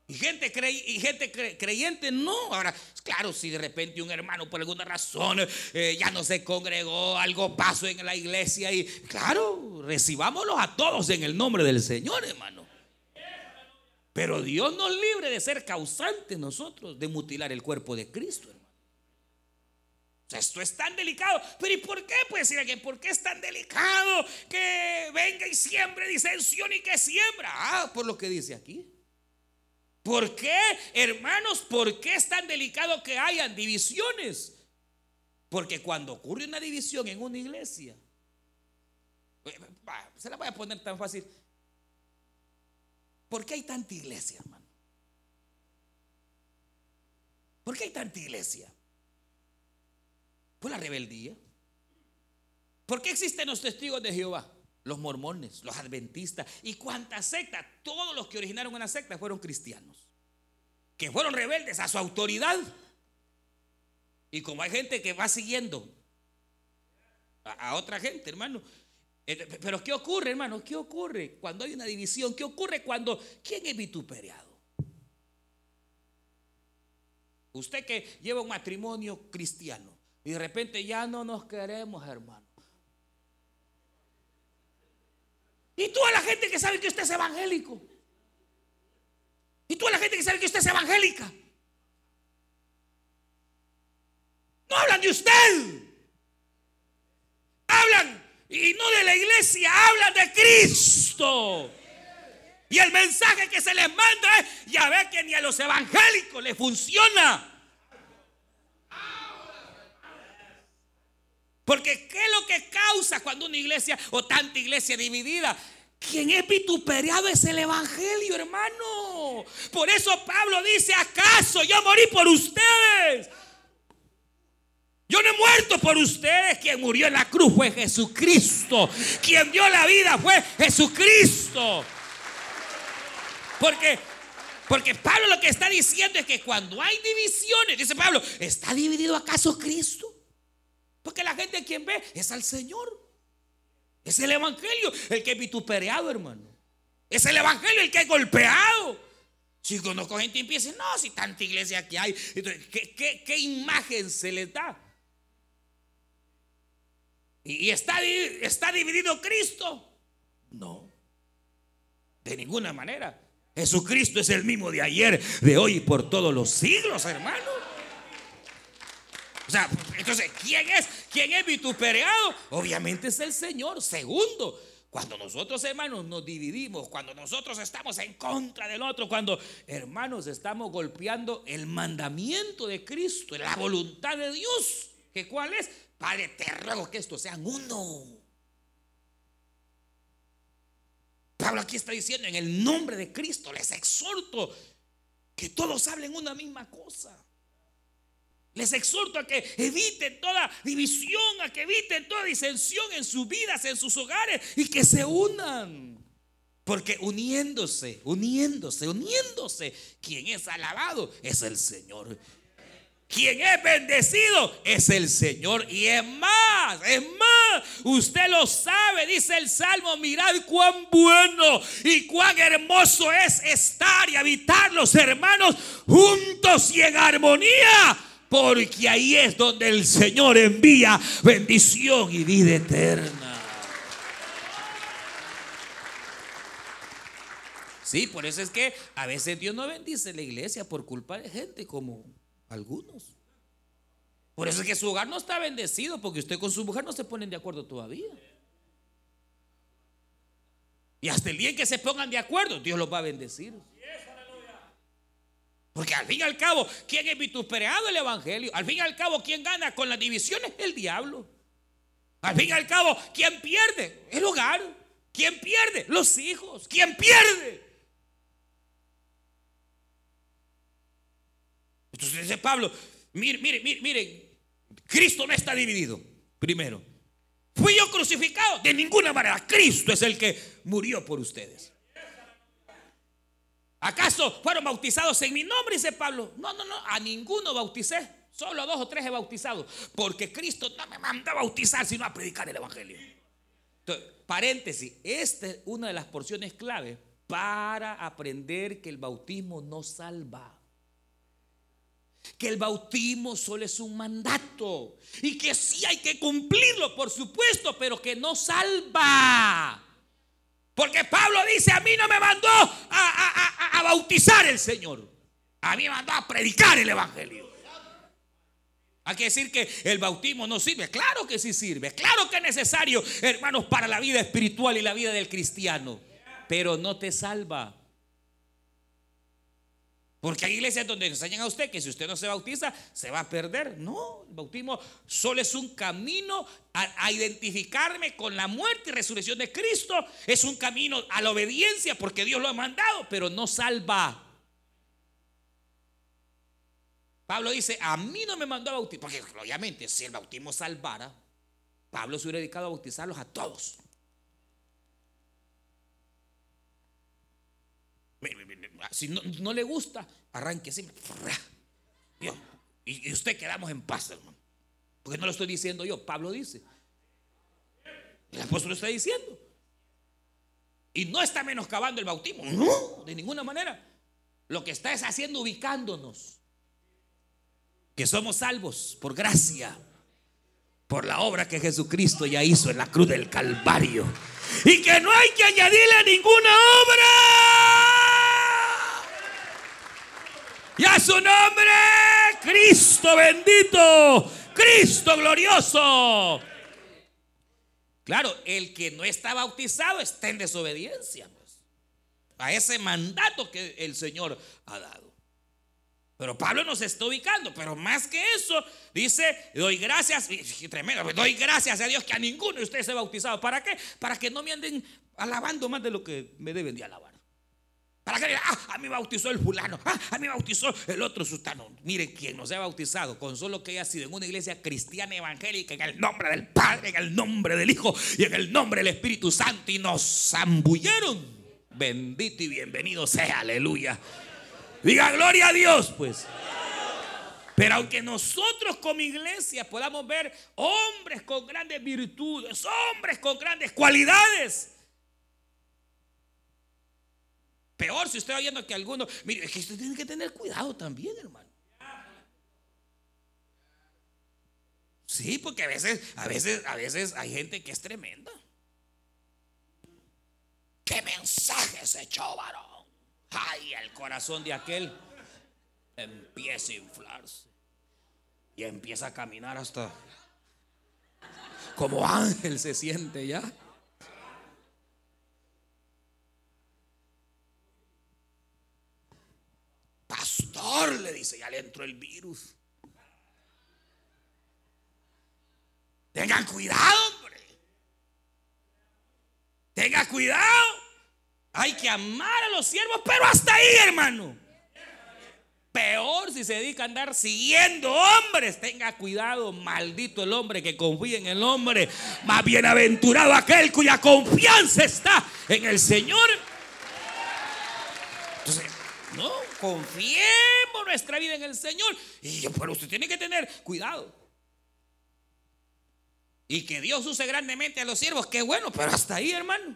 Y gente, y gente creyente no. Ahora, claro, si de repente un hermano por alguna razón eh, ya no se congregó, algo pasó en la iglesia y claro, recibámoslos a todos en el nombre del Señor, hermano. Pero Dios nos libre de ser causantes nosotros de mutilar el cuerpo de Cristo, hermano. esto es tan delicado. Pero ¿y por qué? Puede decir alguien, ¿por qué es tan delicado que venga y siembre disensión y que siembra? Ah, por lo que dice aquí. ¿Por qué, hermanos? ¿Por qué es tan delicado que hayan divisiones? Porque cuando ocurre una división en una iglesia, eh, se la voy a poner tan fácil. ¿Por qué hay tanta iglesia, hermano? ¿Por qué hay tanta iglesia? Por la rebeldía. ¿Por qué existen los testigos de Jehová? los mormones, los adventistas y cuántas sectas, todos los que originaron una secta fueron cristianos, que fueron rebeldes a su autoridad. Y como hay gente que va siguiendo a, otra gente, hermano. Eh, pero ¿qué ocurre, hermano? ¿Qué ocurre cuando hay una división? ¿Qué ocurre cuando... ¿Quién es vituperiado? Usted que lleva un matrimonio cristiano y de repente ya no nos queremos, hermano. Y tú a la gente que sabe que usted es evangélico. Y tú a la gente que sabe que usted es evangélica. No hablan de usted. Hablan, y no de la iglesia, hablan de Cristo. Y el mensaje que se les manda es, ya ve que ni a los evangélicos les funciona. Porque ¿qué es lo que causa cuando una iglesia o tanta iglesia dividida? Quien es vituperiado es el Evangelio, hermano. Por eso Pablo dice, ¿acaso yo morí por ustedes? Yo no he muerto por ustedes. Quien murió en la cruz fue Jesucristo. Quien dio la vida fue Jesucristo. Porque, porque Pablo lo que está diciendo es que cuando hay divisiones, dice Pablo, ¿está dividido acaso Cristo? Porque la gente quien ve es al Señor. Es el Evangelio el que es vituperado, hermano. Es el Evangelio el que es golpeado. Si conozco gente y empieza, no, si tanta iglesia que hay, ¿qué, imagen se les da? ¿Y está, está dividido Cristo? No, de ninguna manera. Jesucristo es el mismo de ayer, de hoy y por todos los siglos, hermano. O sea, entonces, ¿quién es? ¿Quién es vituperado? Obviamente es el Señor. Segundo, cuando nosotros, hermanos, nos dividimos, cuando nosotros estamos en contra del otro, cuando, hermanos, estamos golpeando el mandamiento de Cristo, la voluntad de Dios, que cuál es? Padre, te ruego que estos sean uno. Pablo aquí está diciendo, en el nombre de Cristo les exhorto que todos hablen una misma cosa. Les exhorto a que eviten toda división, a que eviten toda disensión en sus vidas, en sus hogares y que se unan. Porque uniéndose, uniéndose, uniéndose, quien es alabado es el Señor. Quien es bendecido es el Señor. Y es más, es más, usted lo sabe, dice el Salmo, mirad cuán bueno y cuán hermoso es estar y habitar los hermanos juntos y en armonía porque ahí es donde el Señor envía bendición y vida eterna. Sí, por eso es que a veces Dios no bendice la iglesia por culpa de gente como algunos. Por eso es que su hogar no está bendecido, porque usted con su mujer no se ponen de acuerdo todavía. Y hasta el día en que se pongan de acuerdo, Dios los va a bendecir. Porque al fin y al cabo, ¿quién es vituperado el Evangelio? Al fin y al cabo, ¿quién gana con las divisiones? El diablo. Al fin y al cabo, ¿quién pierde? El hogar. ¿Quién pierde? Los hijos. ¿Quién pierde? Entonces dice Pablo, miren, miren, miren, miren, Cristo no está dividido. Primero, fui yo crucificado. De ninguna manera, Cristo es el que murió por ustedes. ¿Acaso fueron bautizados en mi nombre? Dice Pablo. No, no, no, a ninguno bauticé. Solo a dos o tres he bautizado. Porque Cristo no me manda a bautizar, sino a predicar el Evangelio. Entonces, paréntesis, esta es una de las porciones clave para aprender que el bautismo no salva. Que el bautismo solo es un mandato. Y que sí hay que cumplirlo, por supuesto, pero que no salva. Porque Pablo dice, a mí no me mandó a, bautizar el Señor. A mí me mandó a predicar el Evangelio. Hay que decir que el bautismo no sirve. Claro que sí sirve. Claro que es necesario, hermanos, para la vida espiritual y la vida del cristiano. Pero no te salva. Porque hay iglesias donde enseñan a usted que si usted no se bautiza, se va a perder. No, el bautismo solo es un camino a, identificarme con la muerte y resurrección de Cristo. Es un camino a la obediencia porque Dios lo ha mandado, pero no salva. Pablo dice, a mí no me mandó a bautizar, porque obviamente si el bautismo salvara, Pablo se hubiera dedicado a bautizarlos a todos. Si no, le gusta, arranque así. Y, usted quedamos en paz, hermano. Porque no lo estoy diciendo yo, Pablo dice. El apóstol lo está diciendo. Y no está menoscabando el bautismo, no, de ninguna manera. Lo que está es haciendo ubicándonos. Que somos salvos por gracia, por la obra que Jesucristo ya hizo en la cruz del Calvario. Y que no hay que añadirle ninguna obra. Y a su nombre, Cristo bendito, Cristo glorioso. Claro, el que no está bautizado está en desobediencia pues, a ese mandato que el Señor ha dado. Pero Pablo nos está ubicando, pero más que eso, dice, doy gracias, tremendo, doy gracias a Dios que a ninguno de ustedes se ha bautizado. ¿Para qué? Para que no me anden alabando más de lo que me deben de alabar. Para que ah, a mí bautizó el fulano, ah, a mí bautizó el otro sultano. Miren, quien nos ha bautizado, con solo que haya sido en una iglesia cristiana evangélica, en el nombre del Padre, en el nombre del Hijo y en el nombre del Espíritu Santo, y nos zambulleron. Bendito y bienvenido sea, aleluya. Diga gloria a Dios, pues. Pero aunque nosotros como iglesia podamos ver hombres con grandes virtudes, hombres con grandes cualidades, Peor si usted va viendo que alguno, mire, es que usted tiene que tener cuidado también, hermano. Sí, porque a veces, a veces, a veces hay gente que es tremenda. ¿Qué mensaje se echó, varón? Ay, el corazón de aquel empieza a inflarse y empieza a caminar hasta como ángel se siente ya. Le dice, ya le entró el virus. Tengan cuidado, hombre. Tenga cuidado. Hay que amar a los siervos, pero hasta ahí, hermano. Peor si se dedica a andar siguiendo hombres, tenga cuidado, maldito el hombre que confía en el hombre, más bienaventurado aquel cuya confianza está en el Señor. Entonces, no, confiemos nuestra vida en el Señor. Y pero usted tiene que tener cuidado. Y que Dios use grandemente a los siervos, qué bueno, pero hasta ahí, hermano.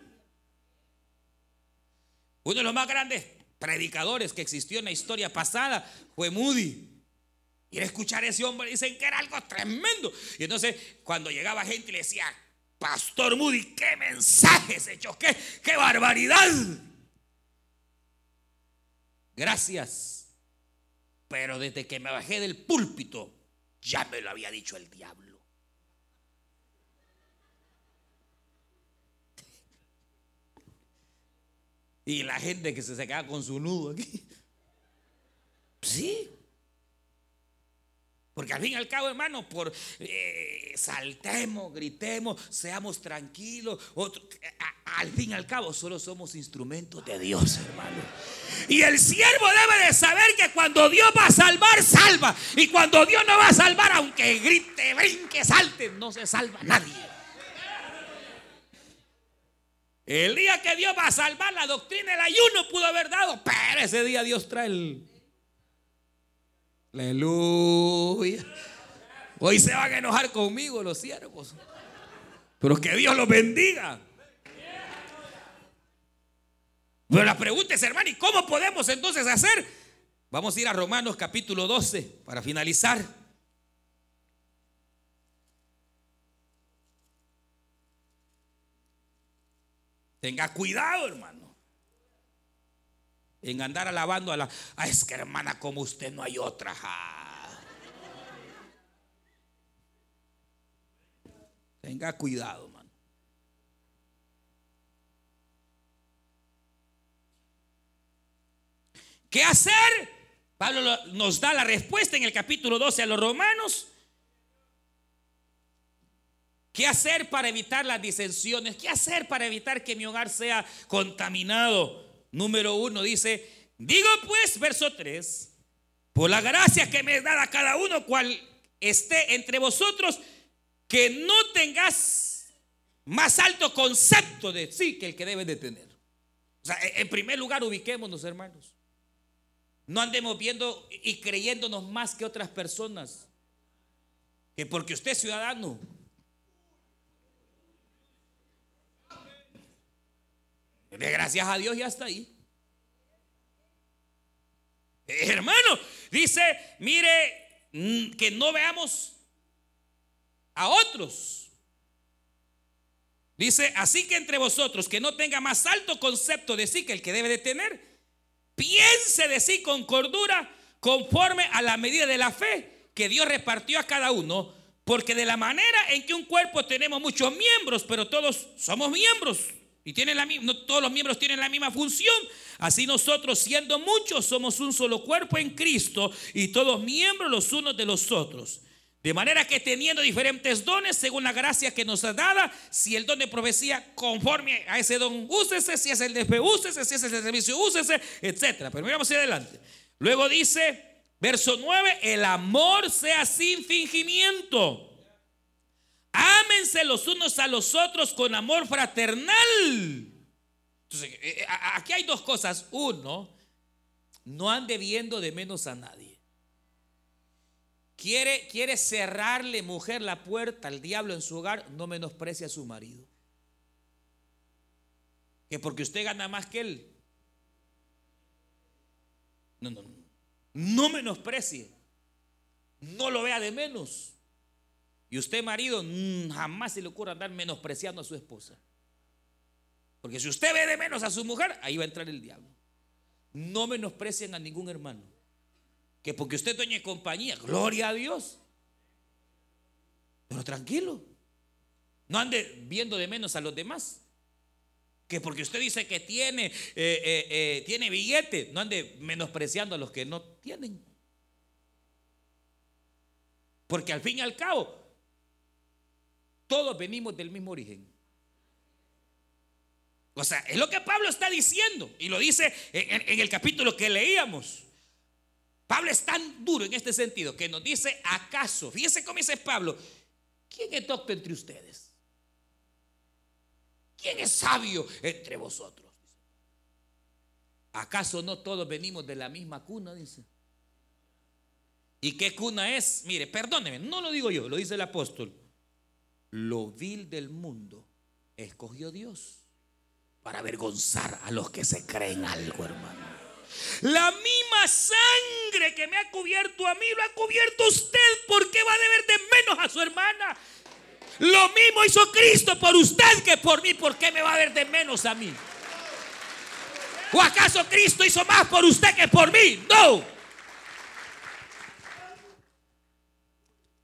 Uno de los más grandes predicadores que existió en la historia pasada fue Moody. Y escuchar a ese hombre, dicen que era algo tremendo. Y entonces, cuando llegaba gente y le decía, Pastor Moody, qué mensaje se echó, qué barbaridad. Gracias. Pero desde que me bajé del púlpito, ya me lo había dicho el diablo. Y la gente que se queda con su nudo aquí. Sí. Porque al fin y al cabo, hermano, por eh, saltemos, gritemos, seamos tranquilos. al fin y al cabo, solo somos instrumentos de Dios, hermano. Y el siervo debe de saber que cuando Dios va a salvar, salva. Y cuando Dios no va a salvar, aunque grite, brinque, salte, no se salva nadie. El día que Dios va a salvar la doctrina, el ayuno pudo haber dado, pero ese día Dios trae el... Aleluya. Hoy se van a enojar conmigo los siervos. Pero que Dios los bendiga. Pero la pregunta es, hermano, ¿y cómo podemos entonces hacer? Vamos a ir a Romanos capítulo 12 para finalizar. Tenga cuidado, hermano. En andar alabando a la... Ah, es que hermana, como usted no hay otra. Tenga cuidado, hermano. ¿Qué hacer? Pablo nos da la respuesta en el capítulo 12 a los romanos. ¿Qué hacer para evitar las disensiones? ¿Qué hacer para evitar que mi hogar sea contaminado? Número uno dice, digo pues, verso 3, por la gracia que me da a cada uno cual esté entre vosotros, que no tengas más alto concepto de sí que el que debe de tener. O sea, en primer lugar, ubiquémonos, hermanos. No andemos viendo y creyéndonos más que otras personas. Que porque usted es ciudadano, gracias a Dios ya está ahí. Hermano, dice, mire, que no veamos a otros. Dice, así que entre vosotros, que no tenga más alto concepto de sí que el que debe de tener, piense de sí con cordura, conforme a la medida de la fe que Dios repartió a cada uno, porque de la manera en que un cuerpo tenemos muchos miembros, pero todos somos miembros y tienen la, no todos los miembros tienen la misma función. Así nosotros, siendo muchos, somos un solo cuerpo en Cristo y todos miembros los unos de los otros. De manera que teniendo diferentes dones según la gracia que nos ha dada, si el don de profecía conforme a ese don, úsese, si es el de fe, úsese, si es el de servicio, úsese, etc. Pero miramos hacia adelante. Luego dice, verso 9, el amor sea sin fingimiento. Ámense los unos a los otros con amor fraternal. Entonces, eh, eh, aquí hay dos cosas. Uno, no ande viendo de menos a nadie. Quiere, quiere cerrarle, mujer, la puerta al diablo en su hogar, no menosprecie a su marido. Que porque usted gana más que él. No, no, no. No menosprecie. No lo vea de menos. Y usted, marido, mm, jamás se le ocurra andar menospreciando a su esposa. Porque si usted ve de menos a su mujer, ahí va a entrar el diablo. No menosprecien a ningún hermano. Que porque usted dueña compañía, gloria a Dios. Pero tranquilo. No ande viendo de menos a los demás. Que porque usted dice que tiene, eh, eh, eh, tiene billete, no ande menospreciando a los que no tienen. Porque al fin y al cabo, todos venimos del mismo origen. O sea, es lo que Pablo está diciendo. Y lo dice en, el capítulo que leíamos. Pablo es tan duro en este sentido que nos dice, ¿acaso? Fíjese cómo dice Pablo, ¿quién es doctor entre ustedes? ¿Quién es sabio entre vosotros? ¿Acaso no todos venimos de la misma cuna? Dice. ¿Y qué cuna es? Mire, perdóneme, no lo digo yo, lo dice el apóstol. Lo vil del mundo escogió Dios para avergonzar a los que se creen algo, hermano. La misma sangre que me ha cubierto a mí lo ha cubierto usted. ¿Por qué va a deber de menos a su hermana? Lo mismo hizo Cristo por usted que por mí. ¿Por qué me va a ver de menos a mí? ¿O acaso Cristo hizo más por usted que por mí? No.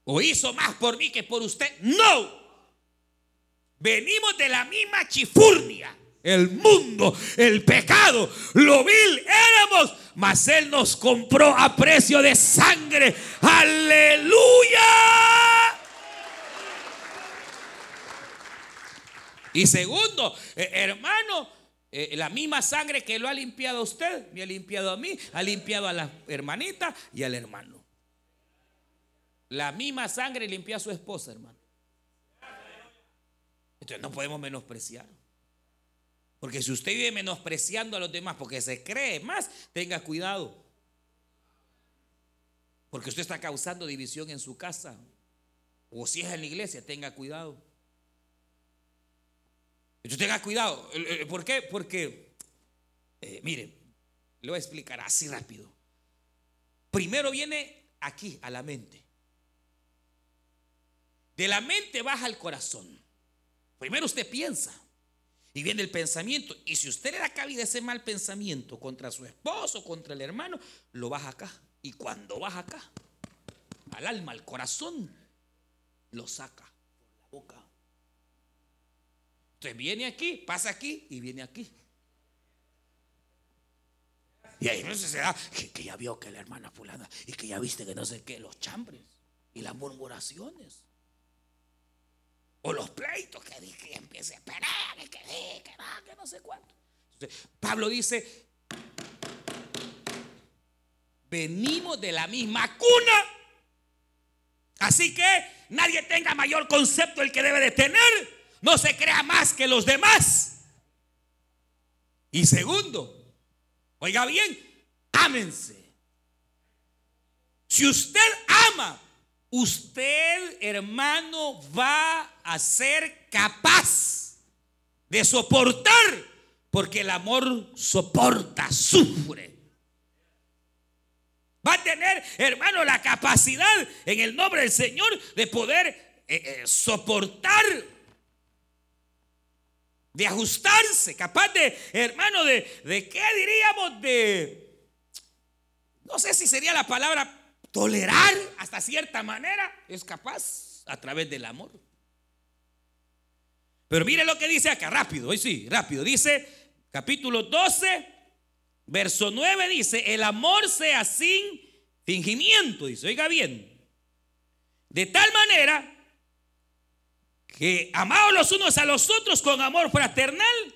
¿O hizo más por mí que por usted? No. Venimos de la misma chifurnia. El mundo, el pecado, lo vil éramos, mas Él nos compró a precio de sangre. Aleluya. Y segundo, eh, hermano, eh, la misma sangre que lo ha limpiado a usted, me ha limpiado a mí, ha limpiado a la hermanita y al hermano. La misma sangre limpió a su esposa, hermano. Entonces no podemos menospreciar. Porque si usted vive menospreciando a los demás porque se cree más, tenga cuidado. Porque usted está causando división en su casa. O si es en la iglesia, tenga cuidado. Entonces tenga cuidado. ¿Por qué? Porque, eh, mire, le voy a explicar así rápido. Primero viene aquí, a la mente. De la mente baja al corazón. Primero usted piensa. Y viene el pensamiento. Y si usted le da cabida ese mal pensamiento contra su esposo, contra el hermano, lo baja acá. Y cuando baja acá, al alma, al corazón, lo saca por la boca. Entonces viene aquí, pasa aquí y viene aquí. Y ahí no se da que, que, ya vio que la hermana fulana y que ya viste que no sé qué, los chambres y las murmuraciones. Los pleitos que, que empiece a esperar, que, que, que, que no sé cuánto. Pablo dice, venimos de la misma cuna. Así que nadie tenga mayor concepto el que debe de tener no se crea más que los demás. Y segundo, oiga bien, ámense. Si usted ama, usted, hermano, va a ser capaz de soportar, porque el amor soporta, sufre. Va a tener, hermano, la capacidad en el nombre del Señor de poder eh, eh, soportar de ajustarse, capaz de, hermano, de, de qué diríamos, de, no sé si sería la palabra tolerar hasta cierta manera, es capaz a través del amor. Pero mire lo que dice acá, rápido, hoy sí, rápido. Dice capítulo 12, verso 9, dice, el amor sea sin fingimiento, dice, oiga bien. De tal manera que amados los unos a los otros con amor fraternal,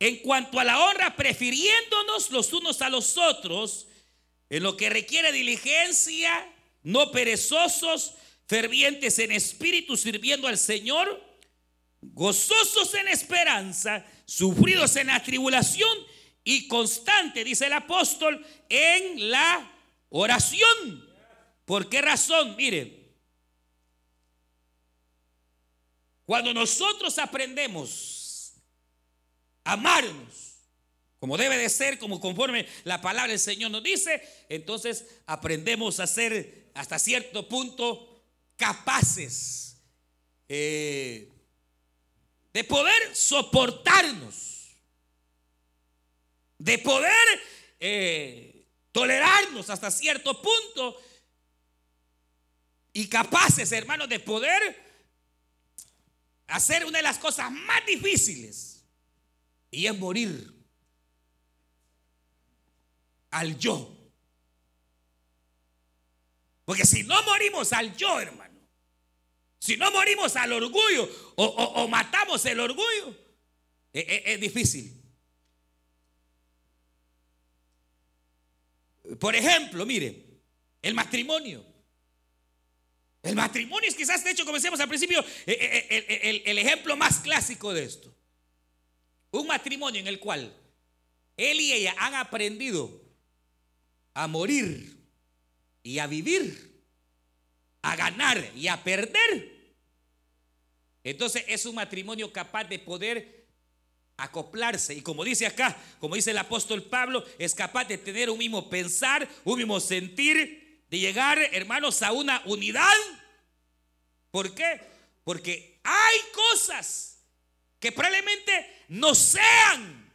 en cuanto a la honra, prefiriéndonos los unos a los otros, en lo que requiere diligencia, no perezosos, fervientes en espíritu, sirviendo al Señor, gozosos en esperanza, sufridos en la tribulación y constante, dice el apóstol, en la oración. ¿Por qué razón? Mire, Cuando nosotros aprendemos a amarnos, como debe de ser, como conforme la palabra del Señor nos dice, entonces aprendemos a ser hasta cierto punto capaces eh, de poder soportarnos, de poder eh, tolerarnos hasta cierto punto y capaces, hermanos, de poder hacer una de las cosas más difíciles y es morir al yo. Porque si no morimos al yo, hermano, si no morimos al orgullo o, matamos el orgullo, es, e, es difícil. Por ejemplo, mire, El matrimonio. El matrimonio es quizás, de hecho, como decíamos al principio, eh, eh, el, el ejemplo más clásico de esto. Un matrimonio en el cual él y ella han aprendido a morir y a vivir, a ganar y a perder. Entonces es un matrimonio capaz de poder acoplarse. Y como dice acá, como dice el apóstol Pablo, es capaz de tener un mismo pensar, un mismo sentir, de llegar, hermanos, a una unidad. ¿Por qué? Porque hay cosas que probablemente no sean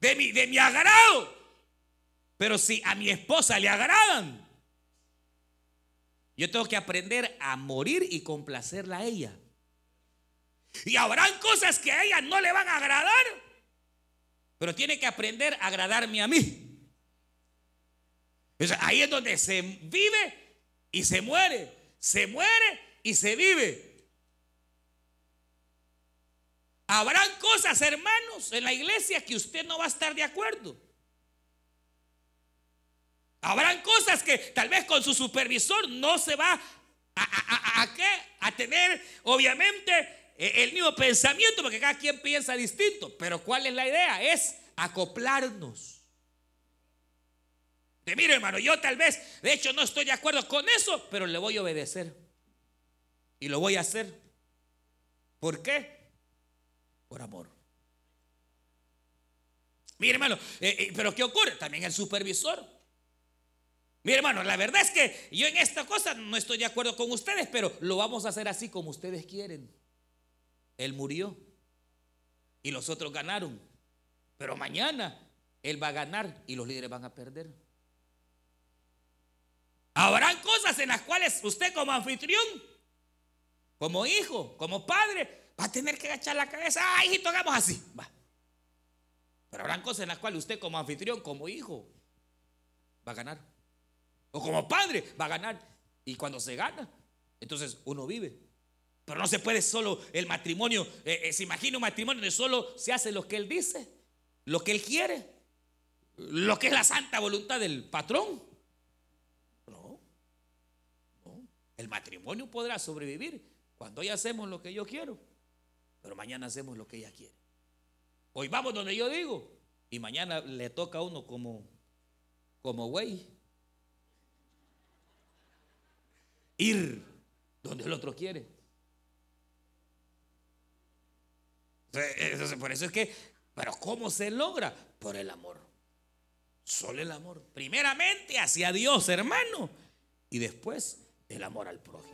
de mi, de mi agrado. Pero si a mi esposa le agradan, yo tengo que aprender a morir y complacerla a ella. Y habrán cosas que a ella no le van a agradar, pero tiene que aprender a agradarme a mí. ahí es donde se vive y se muere, se muere y se vive. Habrán cosas, hermanos, en la iglesia que usted no va a estar de acuerdo. Habrán cosas que tal vez con su supervisor no se va a, a, qué? a tener, obviamente, e, el mismo pensamiento, porque cada quien piensa distinto. Pero ¿cuál es la idea? Es acoplarnos. De mire, hermano, yo tal vez, de hecho, no estoy de acuerdo con eso, pero le voy a obedecer. Y lo voy a hacer. ¿Por qué? Por amor. Mire, hermano, eh, eh, pero ¿qué ocurre? También el supervisor. Mire, hermano, la verdad es que yo en esta cosa no estoy de acuerdo con ustedes, pero lo vamos a hacer así como ustedes quieren. Él murió y los otros ganaron. Pero mañana Él va a ganar y los líderes van a perder. Habrán cosas en las cuales usted como anfitrión, como hijo, como padre, va a tener que agachar la cabeza. Ah, hijito, hagamos así. Va. Pero habrán cosas en las cuales usted como anfitrión, como hijo, va a ganar. O como padre, va a ganar. Y cuando se gana, entonces uno vive. Pero no se puede solo el matrimonio. Eh, eh, se imagina un matrimonio donde solo se hace lo que él dice, lo que él quiere, lo que es la santa voluntad del patrón. No, no. El matrimonio podrá sobrevivir cuando hoy hacemos lo que yo quiero, pero mañana hacemos lo que ella quiere. Hoy vamos donde yo digo y mañana le toca a uno como, como güey. Ir donde el otro quiere. Entonces, por eso es que, pero ¿cómo se logra? Por el amor. Solo el amor. Primeramente hacia Dios, hermano. Y después el amor al prójimo.